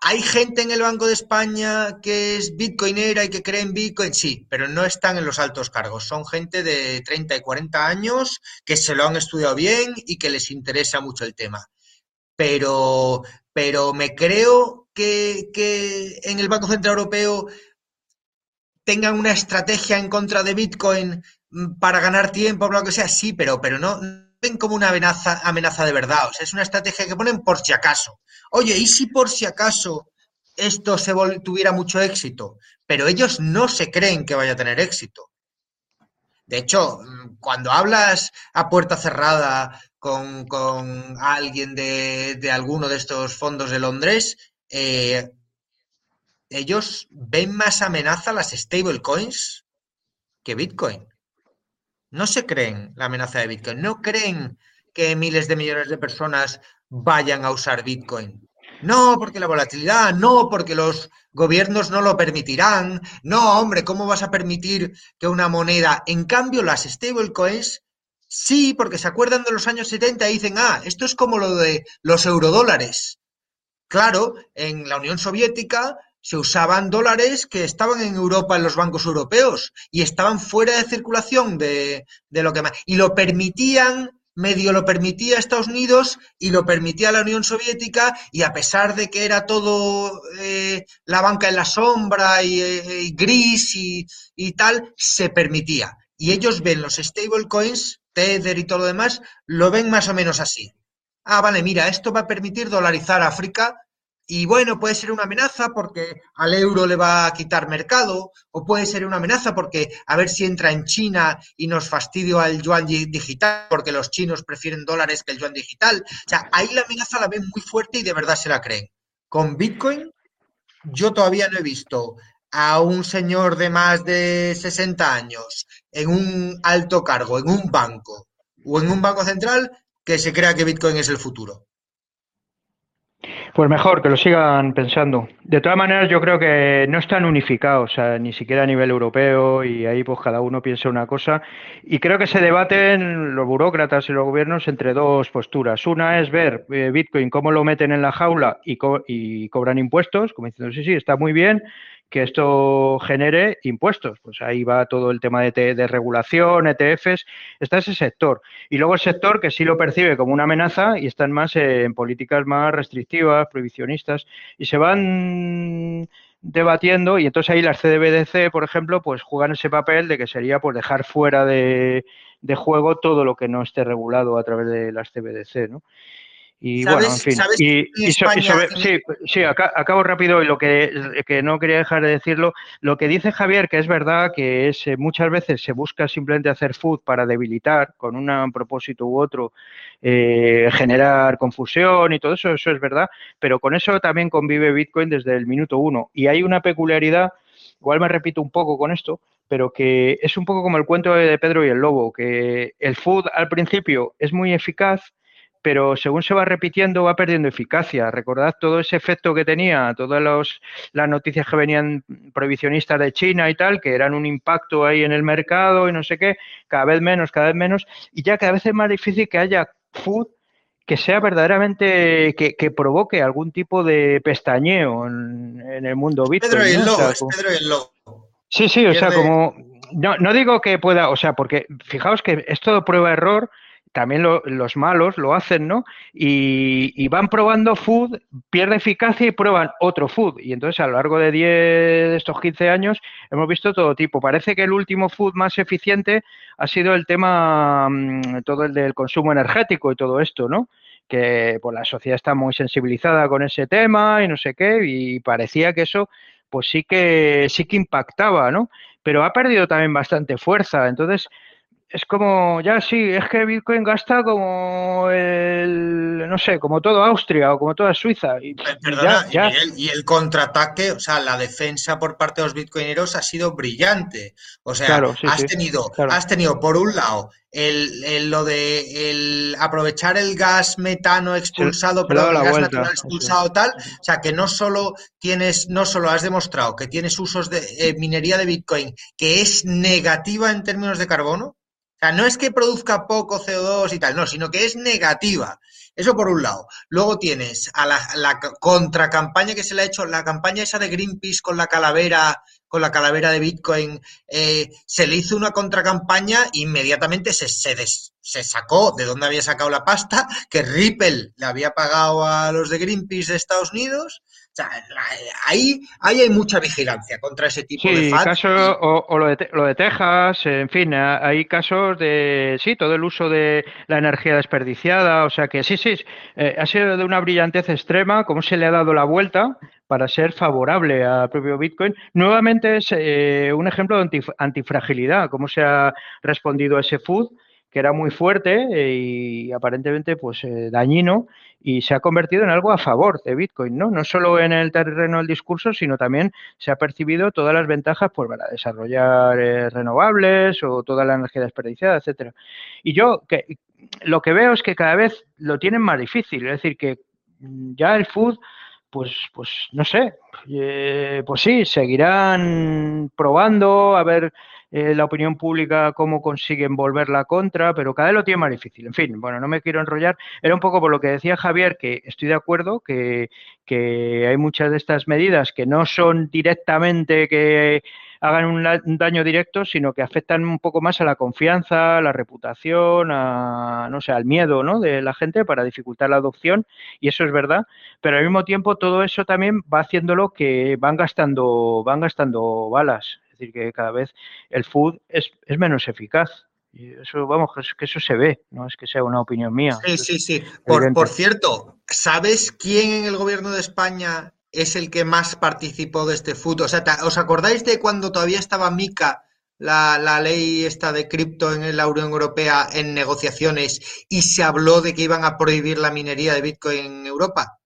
¿hay gente en el Banco de España que es bitcoinera y que cree en Bitcoin? Sí, pero no están en los altos cargos. Son gente de 30 y 40 años que se lo han estudiado bien y que les interesa mucho el tema. Pero, pero me creo que, en el Banco Central Europeo tengan una estrategia en contra de Bitcoin mm, para ganar tiempo lo que sea, sí, pero, pero no ven como una amenaza, amenaza de verdad. O sea, es una estrategia que ponen por si acaso. Oye, ¿y si por si acaso esto se tuviera mucho éxito? Pero ellos no se creen que vaya a tener éxito. De hecho, mm, cuando hablas a puerta cerrada con, alguien de, de, alguno de estos fondos de Londres, eh, ellos ven más amenaza las stablecoins que Bitcoin. No se creen la amenaza de Bitcoin, no creen que miles de millones de personas vayan a usar Bitcoin. No, porque la volatilidad, no, porque los gobiernos no lo permitirán. No, hombre, ¿cómo vas a permitir que una moneda? En cambio, las stablecoins, sí, porque se acuerdan de los años 70 y dicen, ah, esto es como lo de los eurodólares. Claro, en la Unión Soviética se usaban dólares que estaban en Europa en los bancos europeos y estaban fuera de circulación de, lo que más. Y lo permitían, medio lo permitía Estados Unidos y lo permitía la Unión Soviética y a pesar de que era todo eh, la banca en la sombra y, eh, gris y, y, tal, se permitía. Y ellos ven los stablecoins, Tether y todo lo demás, lo ven más o menos así ah, vale, mira, esto va a permitir dolarizar África y bueno, puede ser una amenaza porque al euro le va a quitar mercado, o puede ser una amenaza porque a ver si entra en China y nos fastidia al yuan digital, porque los chinos prefieren dólares que el yuan digital. O sea, ahí la amenaza la ven muy fuerte y de verdad se la creen. Con Bitcoin, yo todavía no he visto a un señor de más de 60 años en un alto cargo, en un banco o en un banco central que se crea que Bitcoin es el futuro.
Pues mejor, que lo sigan pensando. De todas maneras, yo creo que no están unificados, ni siquiera a nivel europeo, y ahí pues cada uno piensa una cosa. Y creo que se debaten los burócratas y los gobiernos entre dos posturas. Una es ver eh, Bitcoin cómo lo meten en la jaula y, y cobran impuestos, como diciendo, sí, sí, está muy bien, que esto genere impuestos. Pues ahí va todo el tema de, de, regulación, ETFs, está ese sector. Y luego el sector que sí lo percibe como una amenaza y están más en políticas más restrictivas, prohibicionistas, y se van debatiendo y entonces ahí las CDBDC, por ejemplo, pues juegan ese papel de que sería pues dejar fuera de, de juego todo lo que no esté regulado a través de las CBDC, ¿no? Y bueno, en fin. Y, sí, sí acabo rápido y lo que, que, no quería dejar de decirlo, lo que dice Javier, que es verdad que es, eh, muchas veces se busca simplemente hacer food para debilitar con un propósito u otro, eh, generar confusión y todo eso, eso es verdad, pero con eso también convive Bitcoin desde el minuto uno. Y hay una peculiaridad, igual me repito un poco con esto, pero que es un poco como el cuento de Pedro y el Lobo, que el food al principio es muy eficaz, pero según se va repitiendo va perdiendo eficacia. Recordad todo ese efecto que tenía, todas las noticias que venían prohibicionistas de China y tal, que eran un impacto ahí en el mercado y no sé qué, cada vez menos, cada vez menos, y ya cada vez es más difícil que haya food que sea verdaderamente, que, provoque algún tipo de pestañeo en, el mundo Bitcoin.
Pedro y el lobo, Pedro y el lobo.
Sí, sí, o sea, como, no, no digo que pueda, o sea, porque fijaos que es todo prueba-error, también los malos lo hacen, ¿no? Y, van probando food, pierde eficacia y prueban otro food. Y entonces a lo largo de 10 de estos 15 años hemos visto todo tipo. Parece que el último food más eficiente ha sido el tema, mm, todo el del consumo energético y todo esto, ¿no? Que pues, la sociedad está muy sensibilizada con ese tema y no sé qué, y parecía que eso pues sí que sí que impactaba, ¿no? Pero ha perdido también bastante fuerza. Entonces, es como, ya sí, es que Bitcoin gasta como el, no sé, como todo Austria o como toda Suiza. Y,
Perdona, y el contraataque, o sea, la defensa por parte de los bitcoineros ha sido brillante. O sea, has, tenido, has tenido, por un lado, el, lo de el aprovechar el gas metano expulsado, pero el gas natural expulsado tal, o sea que no solo tienes, no solo has demostrado que tienes usos de eh, minería de Bitcoin que es negativa en términos de carbono, o sea, no es que produzca poco CO2 y tal, no, sino que es negativa. Eso por un lado. Luego tienes a la, la contracampaña que se le ha hecho, la campaña esa de Greenpeace con la calavera, con la calavera de Bitcoin, eh, se le hizo una contracampaña, inmediatamente se, se, se sacó de dónde había sacado la pasta, que Ripple le había pagado a los de Greenpeace de Estados Unidos, sea, ahí, ahí hay mucha vigilancia contra ese tipo de
FATs. o, lo, de, lo de Texas, en fin, hay casos de, sí, todo el uso de la energía desperdiciada, o sea que sí, sí, eh, ha sido de una brillantez extrema, cómo se le ha dado la vuelta para ser favorable al propio Bitcoin. Nuevamente es eh, un ejemplo de antifragilidad, cómo se ha respondido a ese food que era muy fuerte eh, y aparentemente pues eh, dañino y se ha convertido en algo a favor de Bitcoin, ¿no? No solo en el terreno del discurso, sino también se ha percibido todas las ventajas pues, para desarrollar eh, renovables o toda la energía desperdiciada, etcétera. Y yo que, lo que veo es que cada vez lo tienen más difícil, es decir, que mm, ya el food pues, pues no sé, pues sí, seguirán probando a ver eh, la opinión pública cómo consiguen volverla contra, pero cada vez lo tiene más difícil. En fin, bueno, no me quiero enrollar. Era un poco por lo que decía Javier, que estoy de acuerdo, que, que hay muchas de estas medidas que no son directamente que hagan un, daño directo, sino que afectan un poco más a la confianza, a la reputación, a, no sé, al miedo ¿no? de la gente para dificultar la adopción, y eso es verdad, pero al mismo tiempo todo eso también va haciéndolo que van gastando, van gastando balas. Es decir, que cada vez el food es, menos eficaz. Y eso, vamos, que eso se ve, no es que sea una opinión mía.
Sí, sí, sí. Por, por, cierto, ¿sabes quién en el gobierno de España es el que más participó de este food? O sea, ¿os acordáis de cuando todavía estaba Mica, la, la ley esta de cripto en la Unión Europea en negociaciones y se habló de que iban a prohibir la minería de Bitcoin en Europa?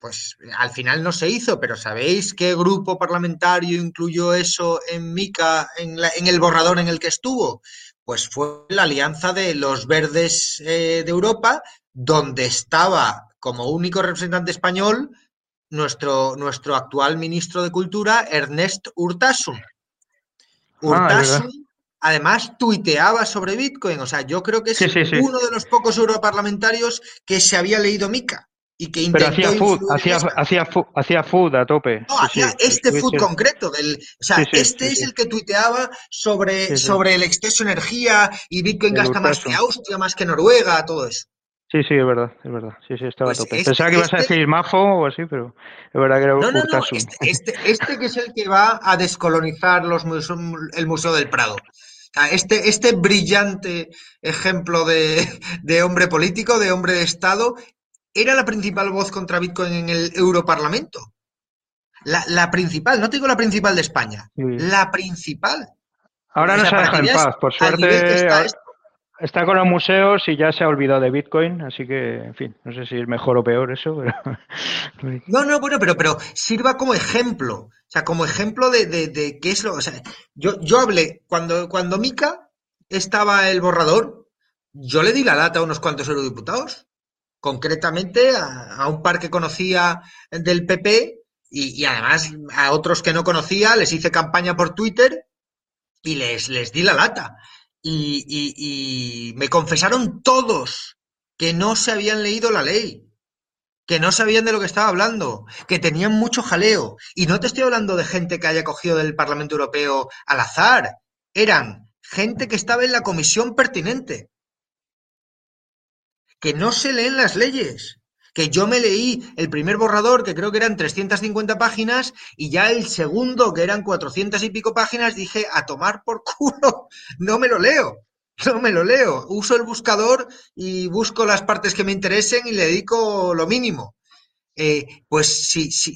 Pues al final no se hizo, pero ¿sabéis qué grupo parlamentario incluyó eso en Mica, en, el borrador en el que estuvo? Pues fue la alianza de los verdes eh, de Europa, donde estaba como único representante español nuestro, nuestro actual ministro de Cultura, Ernest Urtasun.
Ah,
Urtasun, además, tuiteaba sobre Bitcoin. O sea, yo creo que es
Sí, sí, sí.
uno de los pocos europarlamentarios que se había leído Mica y que
Pero
intentó
hacía food, hacía, hacía, hacía food a tope.
No,
Sí,
hacía
sí,
este
sí,
food concreto. Del, o sea, este es el que tuiteaba sobre, sobre el exceso de energía y Bitcoin
El
gasta más que. Austria, más que Noruega, todo eso.
Sí, sí, es verdad, es verdad. Sí, sí, estaba
Pues
a tope.
este-
Pensaba que ibas a
este-
decir Mafo o así, pero es verdad que era
No, no. Este, este, este que es el que va a descolonizar los museo- el Museo del Prado. Este, este brillante ejemplo de, de hombre político, de hombre de Estado, era la principal voz contra Bitcoin en el Europarlamento. La, la principal, no te digo la principal de España,
Sí.
la principal.
Ahora no se
para
deja
que
en paz. Por suerte
está
ahora-
esto.
está con los museos y ya se ha olvidado de Bitcoin, así que, en fin, no sé si es mejor o peor eso, pero...
No, no, bueno, pero, pero sirva como ejemplo. O sea, como ejemplo de, de, de qué es lo. O sea, yo, yo hablé, cuando, cuando Mica estaba el borrador, yo le di la lata a unos cuantos eurodiputados. Concretamente a, un par que conocía del PP y, además a otros que no conocía, les hice campaña por Twitter y les, les di la lata. Y- y me confesaron todos que no se habían leído la ley que no sabían de lo que estaba hablando, que tenían mucho jaleo. Y no te estoy hablando de gente que haya cogido del Parlamento Europeo al azar. Eran gente que estaba en la comisión pertinente. Que no se leen las leyes. Que yo me leí el primer borrador, que creo que eran 350 páginas, y ya el segundo, que eran 400 y pico páginas, dije, a tomar por culo, no me lo leo. No me lo leo. Uso el buscador y busco las partes que me interesen y le dedico lo mínimo. Eh, pues sí, sí.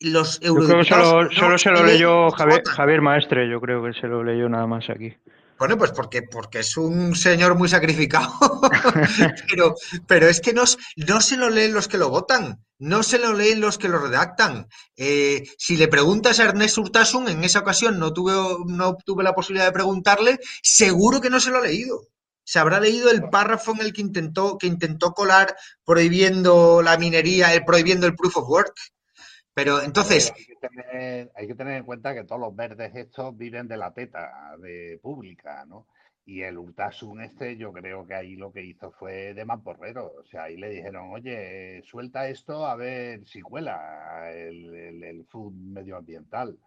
Los
Yo creo que
eurodiputados
solo,
no
solo se lo leyó Javier. Javier Maestre, yo creo que se lo leyó nada más aquí.
Bueno, pues porque, porque es un señor muy sacrificado. pero, pero es que no, no se lo leen los que lo votan, no se lo leen los que lo redactan. Eh, si le preguntas a Ernest Urtasun, en esa ocasión no tuve, no tuve la posibilidad de preguntarle, seguro que no se lo ha leído. Se habrá leído el párrafo en el que intentó, que intentó colar prohibiendo la minería, el, prohibiendo el proof of work. Pero entonces,
Hay que, tener, hay que tener en cuenta que todos los verdes estos viven de la teta de pública, ¿no? Y el Urtasun este, yo creo que ahí lo que hizo fue de mamporrero. O sea, ahí le dijeron, oye, suelta esto a ver si cuela el, el, el food medioambiental.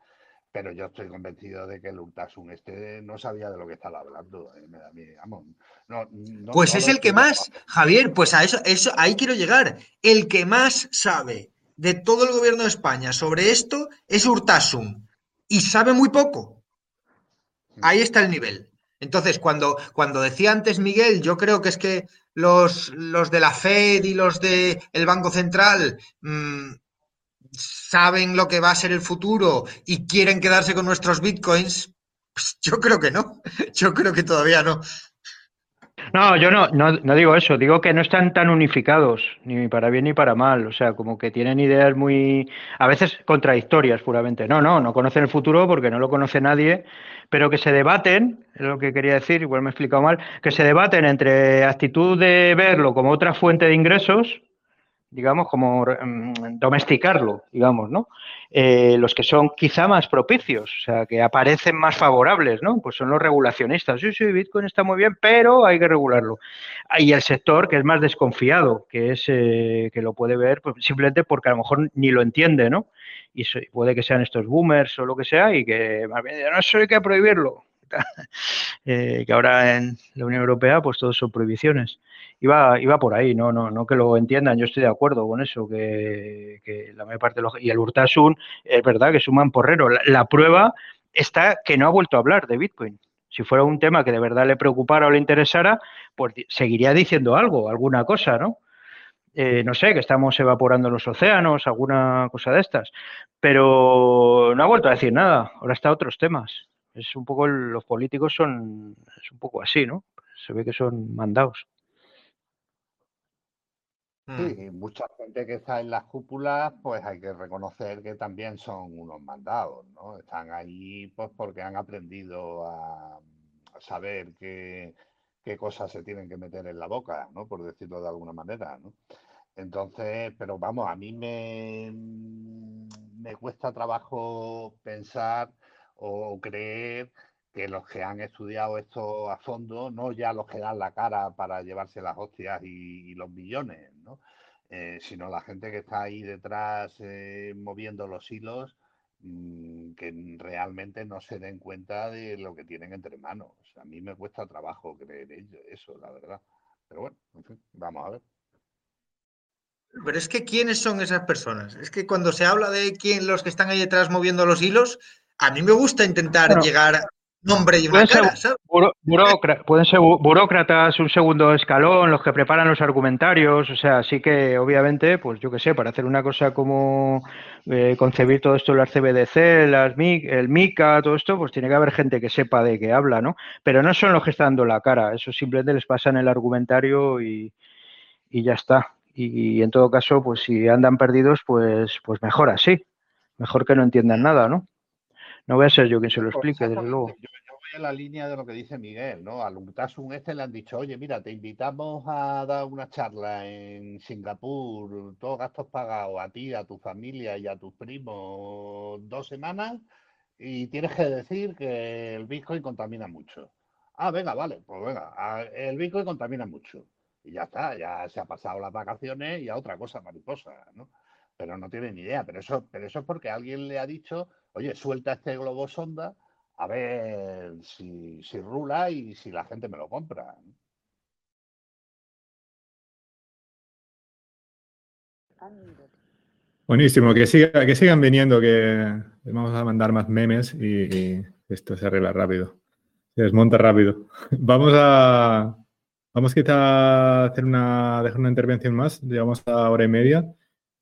Pero yo estoy convencido de que el Urtasun este no sabía de lo que estaba hablando. eh, me da a mí, vamos, no- no-
Pues
no
es el que más, Javier, pues a eso, eso, ahí quiero llegar. El que más sabe de todo el gobierno de España sobre esto es Urtasun. Y sabe muy poco. Ahí está el nivel. Entonces, cuando, cuando decía antes Miguel, yo creo que es que los, los de la Fed y los del Banco Central mm, saben lo que va a ser el futuro y quieren quedarse con nuestros bitcoins, pues yo creo que no. Yo creo que todavía no.
No, yo no, no, no digo eso, digo que no están tan unificados, ni para bien ni para mal, o sea, como que tienen ideas muy, a veces contradictorias puramente. No, no, no conocen el futuro porque no lo conoce nadie, pero que se debaten, es lo que quería decir, igual me he explicado mal, que se debaten entre actitud de verlo como otra fuente de ingresos, digamos, como mm, domesticarlo, digamos, ¿no? Eh, los que son quizá más propicios, o sea, que aparecen más favorables, ¿no? Pues son los regulacionistas. Sí, sí, Bitcoin está muy bien, pero hay que regularlo. Y el sector que es más desconfiado, que es eh, que lo puede ver pues, simplemente porque a lo mejor ni lo entiende, ¿no? Y puede que sean estos boomers o lo que sea y que más bien no, eso hay que prohibirlo. Eh, que ahora en la Unión Europea pues todos son prohibiciones iba, iba por ahí, no, no, no que lo entiendan, yo estoy de acuerdo con eso, que, la mayor parte de los, y el Urtasun es verdad que es un mamporrero. La, la, prueba está que no ha vuelto a hablar de Bitcoin. Si fuera un tema que de verdad le preocupara o le interesara, pues seguiría diciendo algo, alguna cosa, ¿no? Eh, no sé, que estamos evaporando los océanos, alguna cosa de estas. Pero no ha vuelto a decir nada, ahora está otros temas. Es un poco, los políticos son, es un poco así, ¿no? Se ve que son mandados.
Sí, mucha gente que está en las cúpulas, pues hay que reconocer que también son unos mandados, ¿no? Están ahí pues porque han aprendido a, saber qué, qué, cosas se tienen que meter en la boca, ¿no? Por decirlo de alguna manera, ¿no? Entonces, pero vamos, a mí me, me cuesta trabajo pensar o creer que los que han estudiado esto a fondo, no ya los que dan la cara para llevarse las hostias y, los millones, ¿no? Eh, sino la gente que está ahí detrás eh, moviendo los hilos, mm, que realmente no se den cuenta de lo que tienen entre manos. a mí me cuesta trabajo creer eso, la verdad. Pero bueno, en fin, vamos a ver.
Pero es que ¿quiénes son esas personas? Es que cuando se habla de quién los que están ahí detrás moviendo los hilos, a mí me gusta intentar llegar nombre y una pueden, ser
pueden ser burócratas, un segundo escalón, los que preparan los argumentarios, o sea, sí que obviamente, pues yo qué sé, para hacer una cosa como eh, concebir todo esto, las CBDC, las MIC, el MICA, todo esto, pues tiene que haber gente que sepa de qué habla, ¿no? Pero no son los que están dando la cara, eso simplemente les pasa en el argumentario y, y ya está. Y, en todo caso, pues si andan perdidos, pues, pues mejor así, mejor que no entiendan nada, ¿no? No voy a ser yo quien se lo explique, desde luego.
Yo, voy en la línea de lo que dice Miguel, ¿no? Al un este le han dicho, oye, mira, te invitamos a dar una charla en Singapur, todos gastos pagados a ti, a tu familia y a tus primos, dos semanas, y tienes que decir que el Bitcoin contamina mucho. Ah, venga, vale, pues venga, el Bitcoin contamina mucho. Y ya está, ya se ha pasado las vacaciones y a otra cosa mariposa, ¿no? Pero no tiene ni idea. Pero eso, pero eso es porque alguien le ha dicho oye, suelta este globo sonda a ver si, rula y si la gente me lo compra.
Buenísimo, que, siga, que sigan viniendo, que vamos a mandar más memes y, esto se arregla rápido. Se desmonta rápido. Vamos a, vamos quizá a hacer una, dejar una intervención más. Llevamos a hora y media.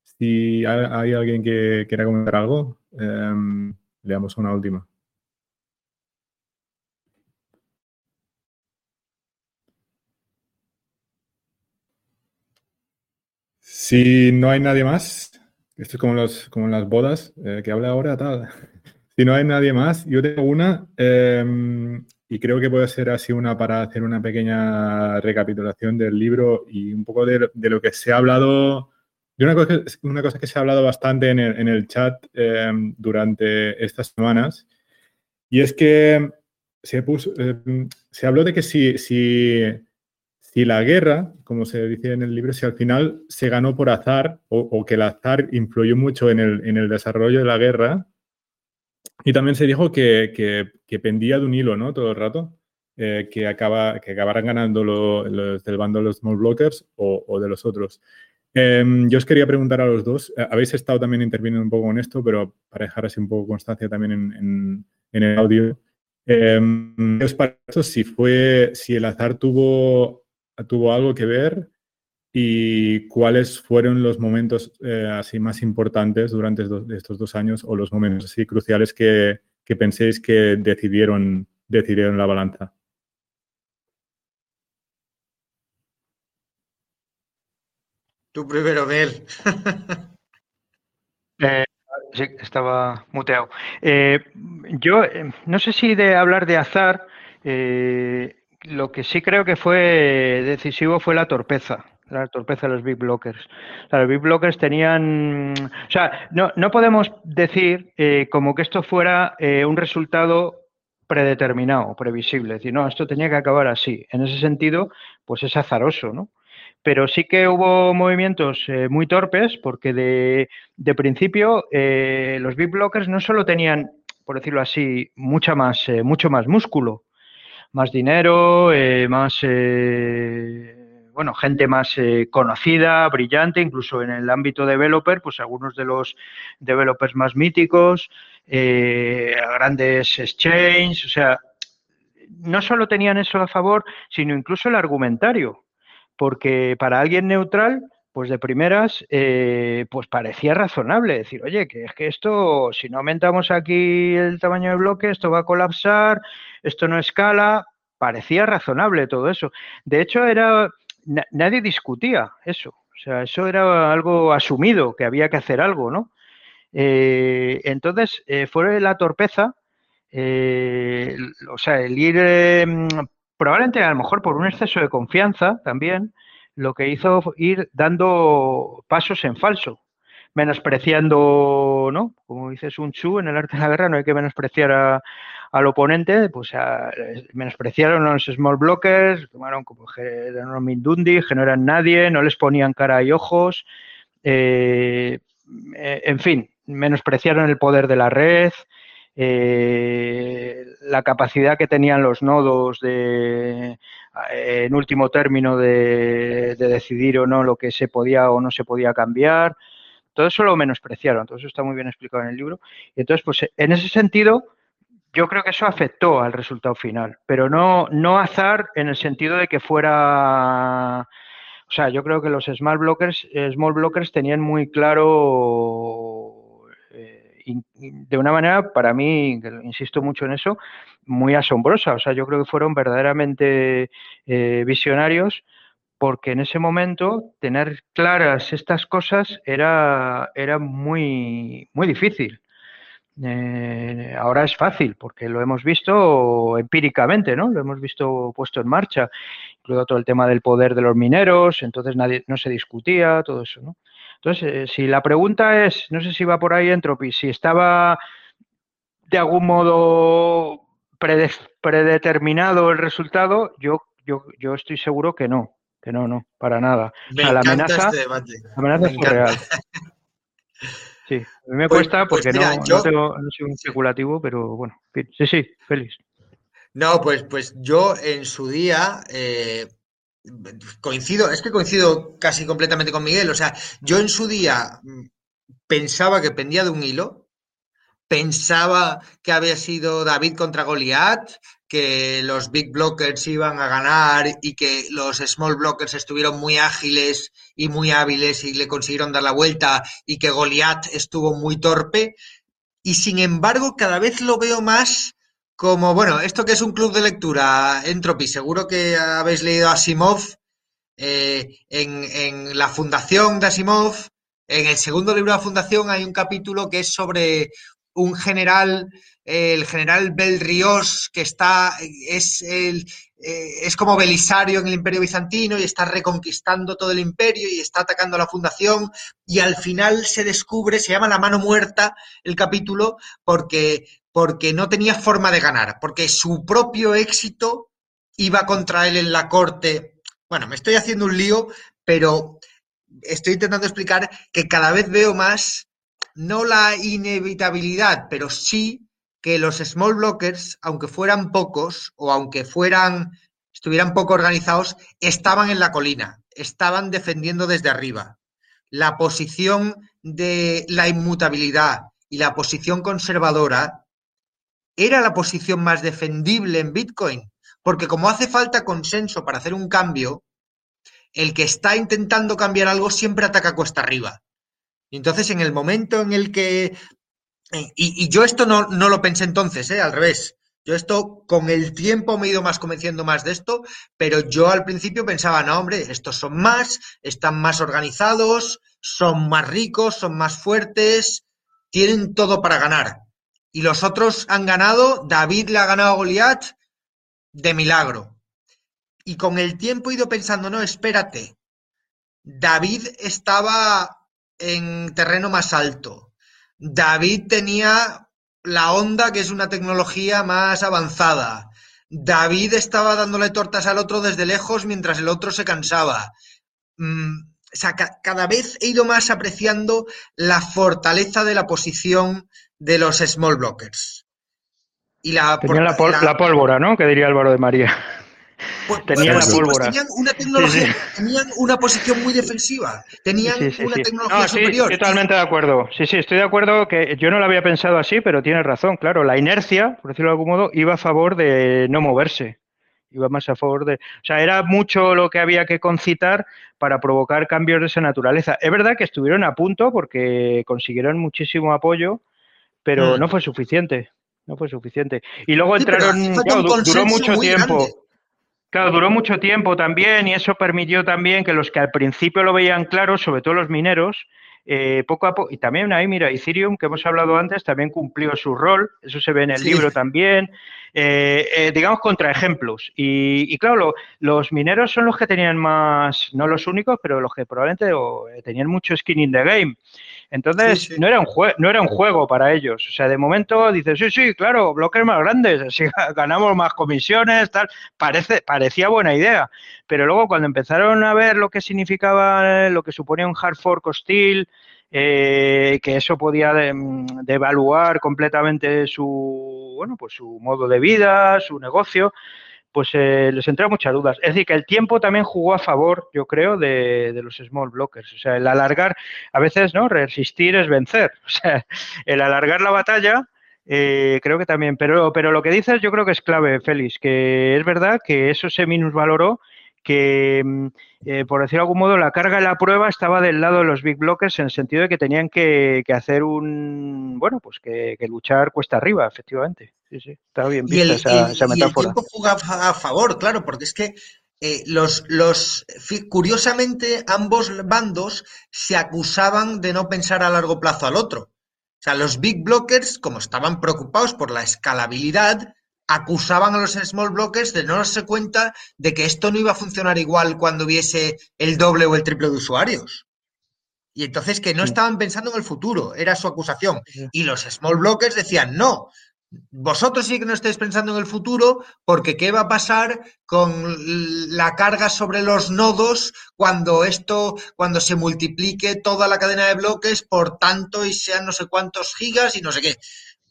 Si hay, alguien que quiera comentar algo, eh, leamos una última. Si no hay nadie más, esto es como, los, como en las bodas, eh, que habla ahora. Si no hay nadie más, yo tengo una em, y creo que puede ser así una para hacer una pequeña recapitulación del libro y un poco de, de lo que se ha hablado y una cosa, que se ha hablado bastante en el, chat em, durante estas semanas, y es que se, se habló de que si, la guerra, como se dice en el libro, si al final se ganó por azar o, que el azar influyó mucho en el, desarrollo de la guerra, y también se dijo que, pendía de un hilo, ¿no? Todo el rato. Eh, que, acaba, que acabaran ganando los del bando de los small blockers o de los otros. Em, yo os quería preguntar a los dos, eh, habéis estado también interviniendo un poco en esto, pero para dejar así un poco constancia también en, el audio. Eh, ¿Qué os si fue, si el azar tuvo, tuvo algo que ver y cuáles fueron los momentos eh, así más importantes durante estos dos años o los momentos así cruciales que, que penséis que decidieron, decidieron la balanza?
Tú primero, Mel.
Eh, sí, estaba muteado. Eh, yo eh, no sé si de hablar de azar, lo que sí creo que fue decisivo fue la torpeza la torpeza de los big blockers. los big blockers tenían, o sea, no, no podemos decir como que esto fuera un resultado predeterminado, previsible, es decir, no, esto tenía que acabar así. En ese sentido, pues es azaroso, ¿no? Pero sí que hubo movimientos eh, muy torpes porque de, principio eh, los big blockers no solo tenían, por decirlo así, mucha más, eh, mucho más músculo, más dinero, más, bueno, gente más conocida, brillante, incluso en el ámbito developer, pues algunos de los developers más míticos, grandes exchanges, o sea, no solo tenían eso a favor, sino incluso el argumentario porque para alguien neutral, pues de primeras, eh, pues parecía razonable decir, oye, que es que esto, si no aumentamos aquí el tamaño de bloque, esto va a colapsar, esto no escala, parecía razonable todo eso. De hecho, era nadie discutía eso, o sea, eso era algo asumido, que había que hacer algo, ¿no? Eh, entonces, eh, fue la torpeza, o sea, el ir probablemente a lo mejor por un exceso de confianza también, lo que hizo ir dando pasos en falso, menospreciando, ¿no? Como dice Sun Tzu en el arte de la guerra, no hay que menospreciar al oponente, pues a, menospreciaron a los small blockers, tomaron como eran Mindundi, que no eran nadie, no les ponían cara y ojos, eh, eh, en fin, menospreciaron el poder de la red, eh, la capacidad que tenían los nodos de, en último término de, decidir o no lo que se podía o no se podía cambiar. Todo eso lo menospreciaron, todo eso está muy bien explicado en el libro. Y entonces, pues en ese sentido, yo creo que eso afectó al resultado final, pero no, no azar en el sentido de que fuera... O sea, yo creo que los small blockers, small blockers tenían muy claro de una manera, para mí, insisto mucho en eso, muy asombrosa. O sea, yo creo que fueron verdaderamente eh, visionarios porque en ese momento tener claras estas cosas era, era muy, muy difícil. Eh, ahora es fácil porque lo hemos visto empíricamente, ¿no? Lo hemos visto puesto en marcha, incluido todo el tema del poder de los mineros, entonces nadie no se discutía, todo eso, ¿no? Entonces, eh, si la pregunta es, no sé si va por ahí Entropy, si estaba de algún modo predeterminado el resultado, yo, yo, yo estoy seguro que no, que no, no, para nada. la amenaza, este la amenaza es real. Sí, a mí me pues, cuesta pues porque no, no, tengo, no soy un especulativo, pero bueno, sí, sí, feliz.
No, pues, pues yo en su día eh, coincido, es que coincido casi completamente con Miguel. O sea, yo en su día mm, pensaba que pendía de un hilo, pensaba que había sido David contra Goliat, que los big blockers iban a ganar y que los small blockers estuvieron muy ágiles y muy hábiles y le consiguieron dar la vuelta y que Goliat estuvo muy torpe. Y sin embargo, cada vez lo veo más como, bueno, esto que es un club de lectura, Entropy, seguro que habéis leído Asimov eh, en, la fundación de Asimov. En el segundo libro de la fundación hay un capítulo que es sobre un general, el general Belrios, que está, es, el, eh, es como Belisario en el imperio bizantino y está reconquistando todo el imperio y está atacando a la fundación y al final se descubre, se llama La mano muerta el capítulo, porque porque no tenía forma de ganar, porque su propio éxito iba contra él en la corte. Bueno, me estoy haciendo un lío, pero estoy intentando explicar que cada vez veo más, no la inevitabilidad, pero sí que los small blockers, aunque fueran pocos o aunque fueran, estuvieran poco organizados, estaban en la colina, estaban defendiendo desde arriba. La posición de la inmutabilidad y la posición conservadora era la posición más defendible en Bitcoin, porque como hace falta consenso para hacer un cambio, el que está intentando cambiar algo siempre ataca cuesta arriba. Y entonces, en el momento en el que... Y, yo esto no, no, lo pensé entonces, ¿eh? al revés. Yo esto con el tiempo me he ido más convenciendo más de esto, pero yo al principio pensaba, no, hombre, estos son más, están más organizados, son más ricos, son más fuertes, tienen todo para ganar y los otros han ganado, David le ha ganado a Goliat de milagro. Y con el tiempo he ido pensando, no, espérate, David estaba en terreno más alto. David tenía la onda, que es una tecnología más avanzada. David estaba dándole tortas al otro desde lejos mientras el otro se cansaba. Mm, o sea, cada vez he ido más apreciando la fortaleza de la posición de los small blockers.
Y la, Tenía la, pólvora, ¿no? Que diría Álvaro de María.
Pues, tenían la pues pólvora. tenían una tecnología, tenían una posición muy defensiva, tenían una tecnología superior.
Estoy totalmente de acuerdo. Sí, sí, estoy de acuerdo que yo no lo había pensado así, pero tienes razón, claro. La inercia, por decirlo de algún modo, iba a favor de no moverse. Iba más a favor de. O sea, era mucho lo que había que concitar para provocar cambios de esa naturaleza. Es verdad que estuvieron a punto porque consiguieron muchísimo apoyo pero mm. no fue suficiente. No fue suficiente. Y luego entraron, duró mucho tiempo. Claro, duró mucho tiempo también y eso permitió también que los que al principio lo veían claro, sobre todo los mineros, eh, poco a poco, y también ahí, mira, Ethereum, que hemos hablado antes, también cumplió su rol, eso se ve en el libro también, eh, eh, digamos, contraejemplos. Y, y claro, los mineros son los que tenían más, no los únicos, pero los que probablemente tenían mucho skin in the game. Entonces, No, era un no era un juego para ellos. O sea, de momento dices, sí, sí, claro, bloques más grandes, así ganamos más comisiones, tal. Parece, parecía buena idea. Pero luego cuando empezaron a ver lo que significaba, lo que suponía un hard fork hostil, eh, que eso podía devaluar completamente su, bueno, pues su modo de vida, su negocio, pues eh, les entra muchas dudas. Es decir, que el tiempo también jugó a favor, yo creo, de, los small blockers. O sea, el alargar, a veces, ¿no? Resistir es vencer. O sea, el alargar la batalla, eh, creo que también. Pero, pero lo que dices yo creo que es clave, Félix, que es verdad que eso se minusvaloró que, mm, eh, por decir de algún modo, la carga de la prueba estaba del lado de los big blockers en el sentido de que tenían que, hacer un, bueno, pues que, luchar cuesta arriba, efectivamente. Sí, sí, estaba bien vista esa, metáfora.
Y el tiempo juega a favor, claro, porque es que eh, los, los, curiosamente, ambos bandos se acusaban de no pensar a largo plazo al otro. O sea, los big blockers, como estaban preocupados por la escalabilidad, acusaban a los small blockers de no darse cuenta de que esto no iba a funcionar igual cuando hubiese el doble o el triple de usuarios. Y entonces que no estaban pensando en el futuro, era su acusación. Y los small blockers decían, no, vosotros sí que no estáis pensando en el futuro, porque ¿qué va a pasar con la carga sobre los nodos cuando esto, cuando se multiplique toda la cadena de bloques por tanto y sean no sé cuántos gigas y no sé qué?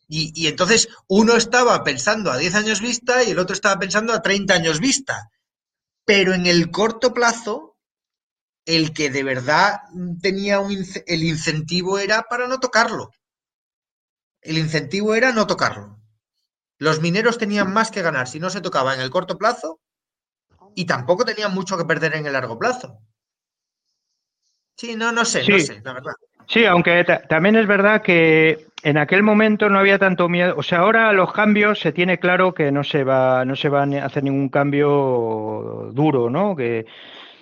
Y, entonces uno estaba pensando a 10 años vista y el otro estaba pensando a 30 años vista. Pero en el corto plazo, el que de verdad tenía un, el incentivo era para no tocarlo. El incentivo era no tocarlo. Los mineros tenían más que ganar si no se tocaba en el corto plazo y tampoco tenían mucho que perder en el largo plazo. Sí, no, no sé, no sé, la verdad.
Sí, aunque también es verdad que en aquel momento no había tanto miedo. O sea, ahora los cambios se tiene claro que no se va, no se a hacer ningún cambio duro, ¿no?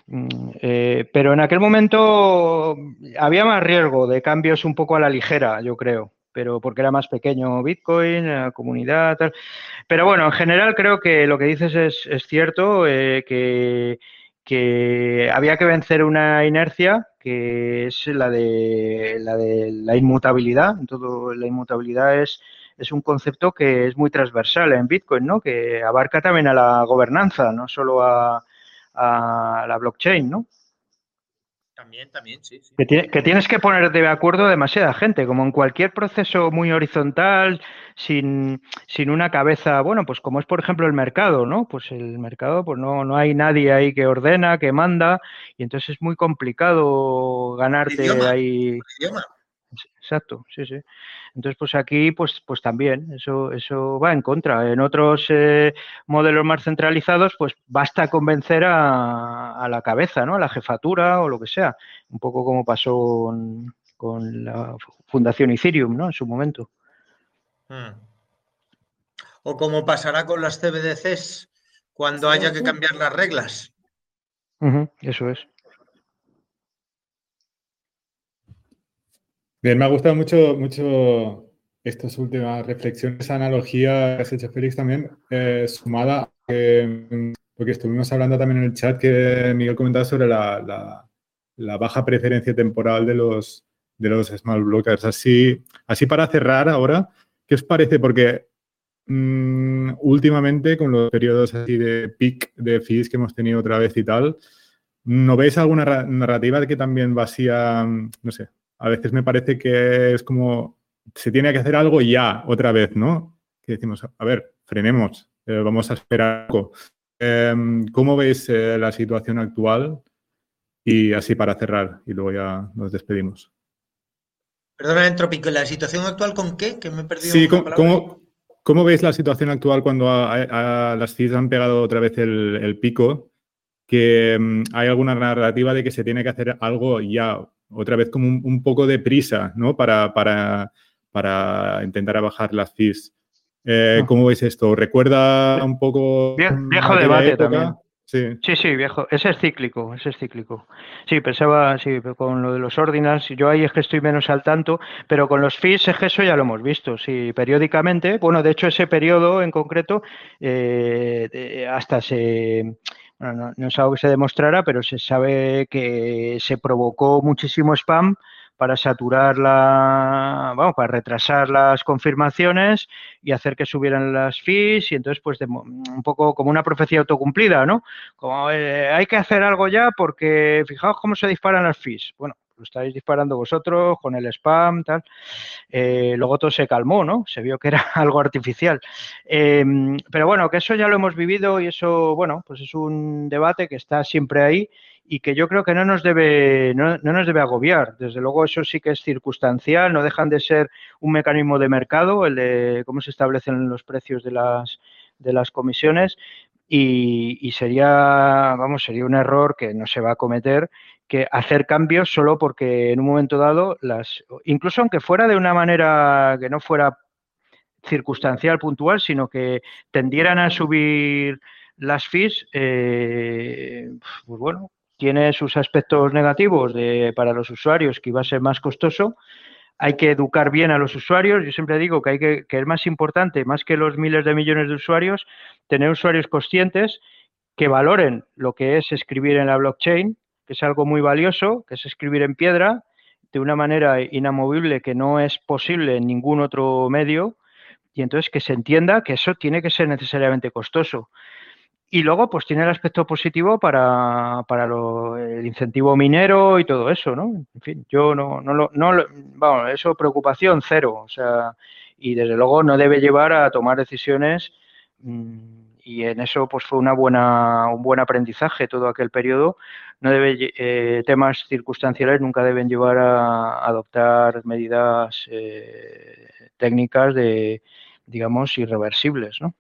Mm, eh, pero en aquel momento había más riesgo de cambios un poco a la ligera, yo creo. Pero porque era más pequeño Bitcoin, la comunidad, tal. Pero bueno, en general creo que lo que dices es, cierto, eh, que había que vencer una inercia que es la de la, de la inmutabilidad. Todo, la inmutabilidad es, es un concepto que es muy transversal en Bitcoin, ¿no? que abarca también a la gobernanza, no solo a, a la blockchain. ¿no?
También, también, sí.
Que, tienes que poner de acuerdo demasiada gente, como en cualquier proceso muy horizontal, sin, sin, una cabeza, bueno, pues como es por ejemplo el mercado, ¿no? Pues el mercado, pues no, no hay nadie ahí que ordena, que manda, y entonces es muy complicado ganarte ahí. Exacto, sí, sí. Entonces, pues aquí, pues, pues también, eso, eso va en contra. En otros eh, modelos más centralizados, pues basta convencer a, la cabeza, ¿no? A la jefatura o lo que sea. Un poco como pasó con, la Fundación Ethereum, ¿no? En su momento. Hmm.
O como pasará con las CBDCs cuando haya que cambiar las reglas.
eso es.
Bien, me ha gustado mucho, mucho estas últimas reflexiones, analogía que has hecho, Félix, también, eh, sumada porque estuvimos hablando también en el chat que Miguel comentaba sobre la, baja preferencia temporal de los, de los small blockers. Así, así para cerrar ahora, ¿qué os parece? Porque mm, últimamente, con los periodos así de peak de fees que hemos tenido otra vez y tal, ¿no veis alguna narrativa que también vacía, no sé, a veces me parece que es como se tiene que hacer algo ya, otra vez, ¿no? Que decimos, a ver, frenemos, eh, vamos a esperar algo. Em, ¿Cómo veis eh, la situación actual? Y así para cerrar, y luego ya nos despedimos.
Perdona, Entropico, ¿la situación actual con qué? Que me he perdido.
Sí, ¿cómo, veis la situación actual cuando a, las CIS han pegado otra vez el, pico? Que em, hay alguna narrativa de que se tiene que hacer algo ya, otra vez como un, poco de prisa, ¿no? Para, para, para intentar bajar las fees. Eh, ah. ¿Cómo veis esto? ¿Recuerda un poco...
viejo debate también. Sí. sí, viejo. Ese es cíclico, ese es cíclico. Sí, pensaba, sí, con lo de los ordinals, yo ahí es que estoy menos al tanto, pero con los fees es que eso ya lo hemos visto, sí, periódicamente. Bueno, de hecho, ese periodo en concreto eh, hasta se no, es algo que se demostrara, pero se sabe que se provocó muchísimo spam para saturar la, vamos, para retrasar las confirmaciones y hacer que subieran las fees y entonces pues un poco como una profecía autocumplida, ¿no? Como eh, hay que hacer algo ya porque fijaos cómo se disparan las fees. Bueno, lo estáis disparando vosotros con el spam, tal. Eh, luego todo se calmó, ¿no? Se vio que era algo artificial. Em, pero bueno, que eso ya lo hemos vivido y eso, bueno, pues es un debate que está siempre ahí y que yo creo que no nos debe, no, nos debe agobiar. Desde luego eso sí que es circunstancial, no dejan de ser un mecanismo de mercado, el de cómo se establecen los precios de las, de las comisiones. Y, y, sería, vamos, sería un error que no se va a cometer que hacer cambios solo porque en un momento dado las, incluso aunque fuera de una manera que no fuera circunstancial, puntual, sino que tendieran a subir las fees, eh, pues bueno, tiene sus aspectos negativos de, para los usuarios, que iba a ser más costoso. Hay que educar bien a los usuarios. Yo siempre digo que, hay que, que es más importante, más que los miles de millones de usuarios, tener usuarios conscientes que valoren lo que es escribir en la blockchain, que es algo muy valioso, que es escribir en piedra de una manera inamovible que no es posible en ningún otro medio, y entonces que se entienda que eso tiene que ser necesariamente costoso. Y luego, pues tiene el aspecto positivo para, para el incentivo minero y todo eso, ¿no? En fin, yo no, no lo, no, vamos, eso preocupación cero, o sea, y desde luego no debe llevar a tomar decisiones mm, y en eso pues fue una buena, un buen aprendizaje todo aquel periodo. No debe, eh, temas circunstanciales nunca deben llevar a, adoptar medidas eh, técnicas de, digamos, irreversibles, ¿no?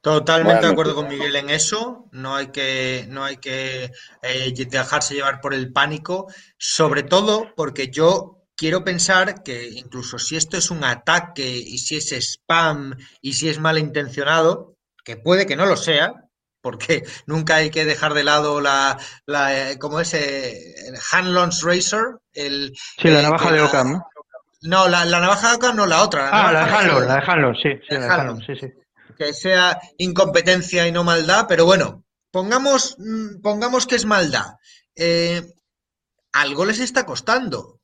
Totalmente de acuerdo con Miguel en eso. No hay que, no hay que eh, dejarse llevar por el pánico, sobre todo porque yo quiero pensar que incluso si esto es un ataque y si es spam y si es malintencionado, que puede que no lo sea, porque nunca hay que dejar de lado la, la como ese Hanlon's Razor, el
sí, la navaja de Ockham, ¿no?
No, la, navaja de Ockham no, la otra.
ah, la de Hanlon, la de Hanlon, sí, sí, la de Hanlon, sí, sí.
Que sea incompetencia y no maldad, pero bueno, pongamos, mm, pongamos que es maldad. Eh, algo les está costando.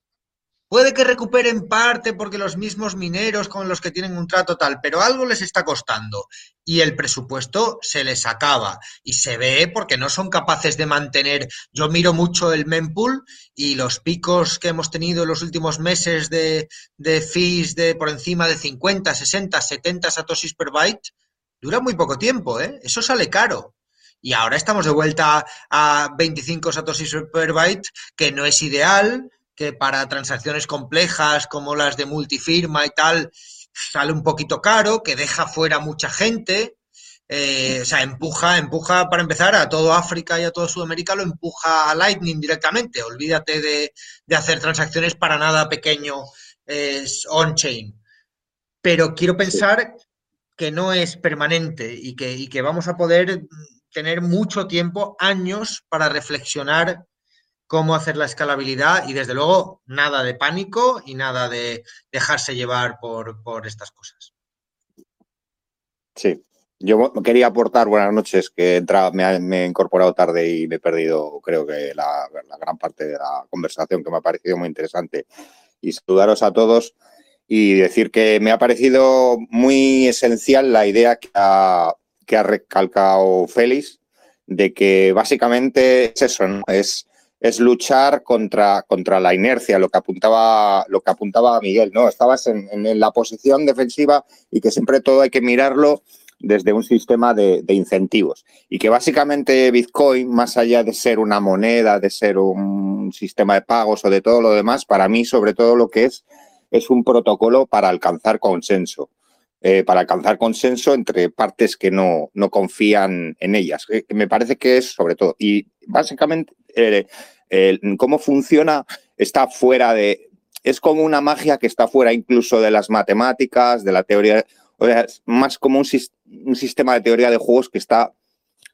Puede que recuperen parte porque los mismos mineros con los que tienen un trato tal, pero algo les está costando y el presupuesto se les acaba y se ve porque no son capaces de mantener. Yo miro mucho el mempool y los picos que hemos tenido en los últimos meses de, de fees de por encima de 50, 60, 70 satoshis per byte dura muy poco tiempo, ¿eh? Eso sale caro. Y ahora estamos de vuelta a 25 satoshis per byte, que no es ideal, que para transacciones complejas como las de multifirma y tal sale un poquito caro, que deja fuera mucha gente, eh, o sea, empuja, empuja para empezar a todo África y a todo Sudamérica, lo empuja a Lightning directamente. Olvídate de, hacer transacciones para nada pequeño on-chain. Pero quiero pensar que no es permanente y que, y que vamos a poder tener mucho tiempo, años, para reflexionar cómo hacer la escalabilidad y desde luego nada de pánico y nada de dejarse llevar por, estas cosas.
Sí, yo quería aportar, buenas noches, que me, he incorporado tarde y me he perdido creo que la, gran parte de la conversación que me ha parecido muy interesante. Y saludaros a todos y decir que me ha parecido muy esencial la idea que ha, que ha recalcado Félix de que básicamente es eso, ¿no? Es es luchar contra, contra la inercia, lo que apuntaba, lo que apuntaba Miguel, ¿no? Estabas en, la posición defensiva y que siempre todo hay que mirarlo desde un sistema de, incentivos. Y que básicamente Bitcoin, más allá de ser una moneda, de ser un sistema de pagos o de todo lo demás, para mí sobre todo lo que es es un protocolo para alcanzar consenso. Eh, para alcanzar consenso entre partes que no, no confían en ellas. Eh, me parece que es sobre todo. Y básicamente eh, cómo funciona está fuera de... Es como una magia que está fuera incluso de las matemáticas, de la teoría, o sea, es más como un, sistema de teoría de juegos que está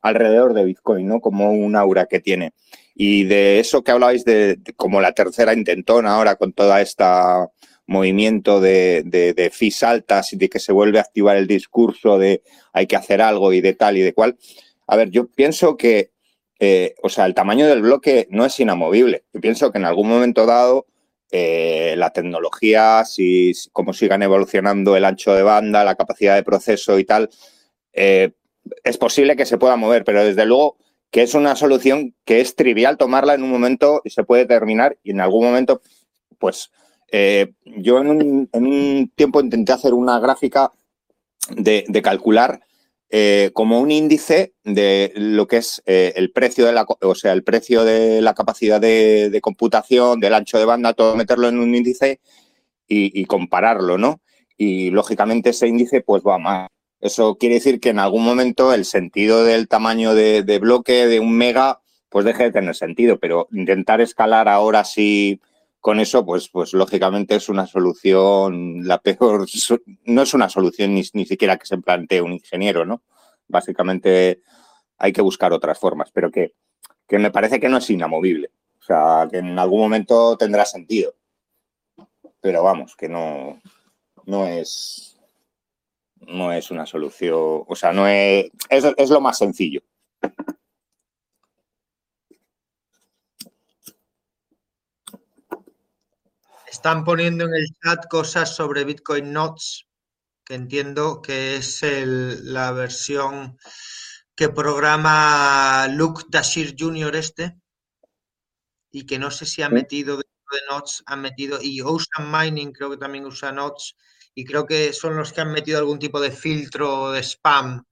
alrededor de Bitcoin, ¿no? Como un aura que tiene. Y de eso que hablabais de, como la tercera intentona ahora con toda esta movimiento de, de, altas y de que se vuelve a activar el discurso de hay que hacer algo y de tal y de cual. A ver, yo pienso que, eh, o sea, el tamaño del bloque no es inamovible. Yo pienso que en algún momento dado eh, la tecnología, si, como sigan evolucionando el ancho de banda, la capacidad de proceso y tal, eh, es posible que se pueda mover, pero desde luego que es una solución que es trivial tomarla en un momento y se puede terminar y en algún momento, pues yo en un, tiempo intenté hacer una gráfica de, calcular eh, como un índice de lo que es eh, el precio de la, o sea, el precio de la capacidad de, computación, del ancho de banda, todo meterlo en un índice y, compararlo, ¿no? Y lógicamente ese índice pues va más. Eso quiere decir que en algún momento el sentido del tamaño de, de bloque de un mega pues deje de tener sentido, pero intentar escalar ahora sí con eso, pues, pues lógicamente es una solución, la peor, no es una solución ni, siquiera que se plantee un ingeniero, ¿no? Básicamente hay que buscar otras formas, pero que, que me parece que no es inamovible. O sea, que en algún momento tendrá sentido. Pero vamos, que no, no es no es una solución, o sea, no es, es, es lo más sencillo.
Están poniendo en el chat cosas sobre Bitcoin Notes, que entiendo que es la versión que programa Luke Dashir Jr. este, y que no sé si ha metido dentro de Notes, han metido, y Ocean Mining creo que también usa Notes, y creo que son los que han metido algún tipo de filtro de spam.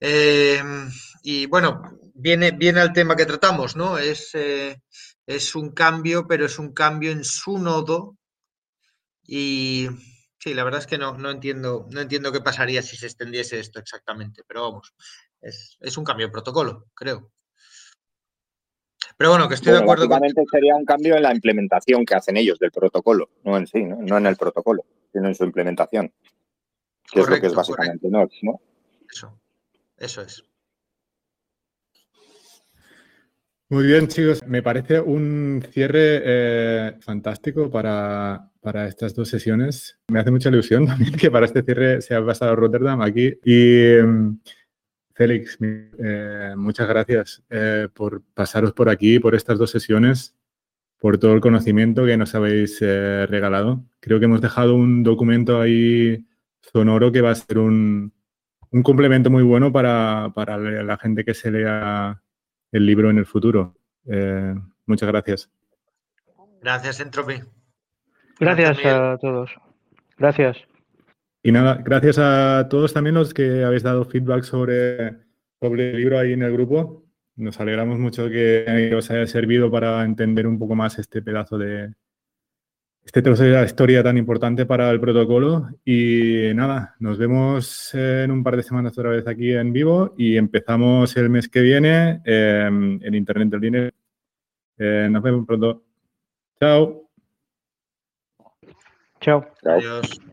Em, y bueno, viene, viene al tema que tratamos, ¿no? Es eh, es un cambio, pero es un cambio en su nodo. Y sí, la verdad es que no, no, entiendo, no entiendo qué pasaría si se extendiese esto exactamente, pero vamos, es, un cambio de protocolo, creo. Pero bueno, que estoy de acuerdo
con. sería un cambio en la implementación que hacen ellos del protocolo, no en sí, no, en el protocolo, sino en su implementación. Que es lo que es básicamente ¿no?
Eso, eso es.
Muy bien, chicos. Me parece un cierre eh, fantástico para, estas dos sesiones. Me hace mucha ilusión también que para este cierre se ha pasado Rotterdam aquí. Y mm, Félix, eh, muchas gracias eh, por pasaros por aquí, por estas dos sesiones, por todo el conocimiento que nos habéis regalado. Creo que hemos dejado un documento ahí sonoro que va a ser un, complemento muy bueno para, para la gente que se lea el libro en el futuro. Eh, muchas gracias.
Gracias, Entropy.
Gracias a todos. Gracias.
Y nada, gracias a todos también los que habéis dado feedback sobre, sobre el libro ahí en el grupo. Nos alegramos mucho que os haya servido para entender un poco más este pedazo de, este trozo de la historia tan importante para el protocolo. Y nada, nos vemos en un par de semanas otra vez aquí en vivo y empezamos el mes que viene en Internet del Dinero. Eh, nos vemos pronto. Chao.
Chao.
Adiós.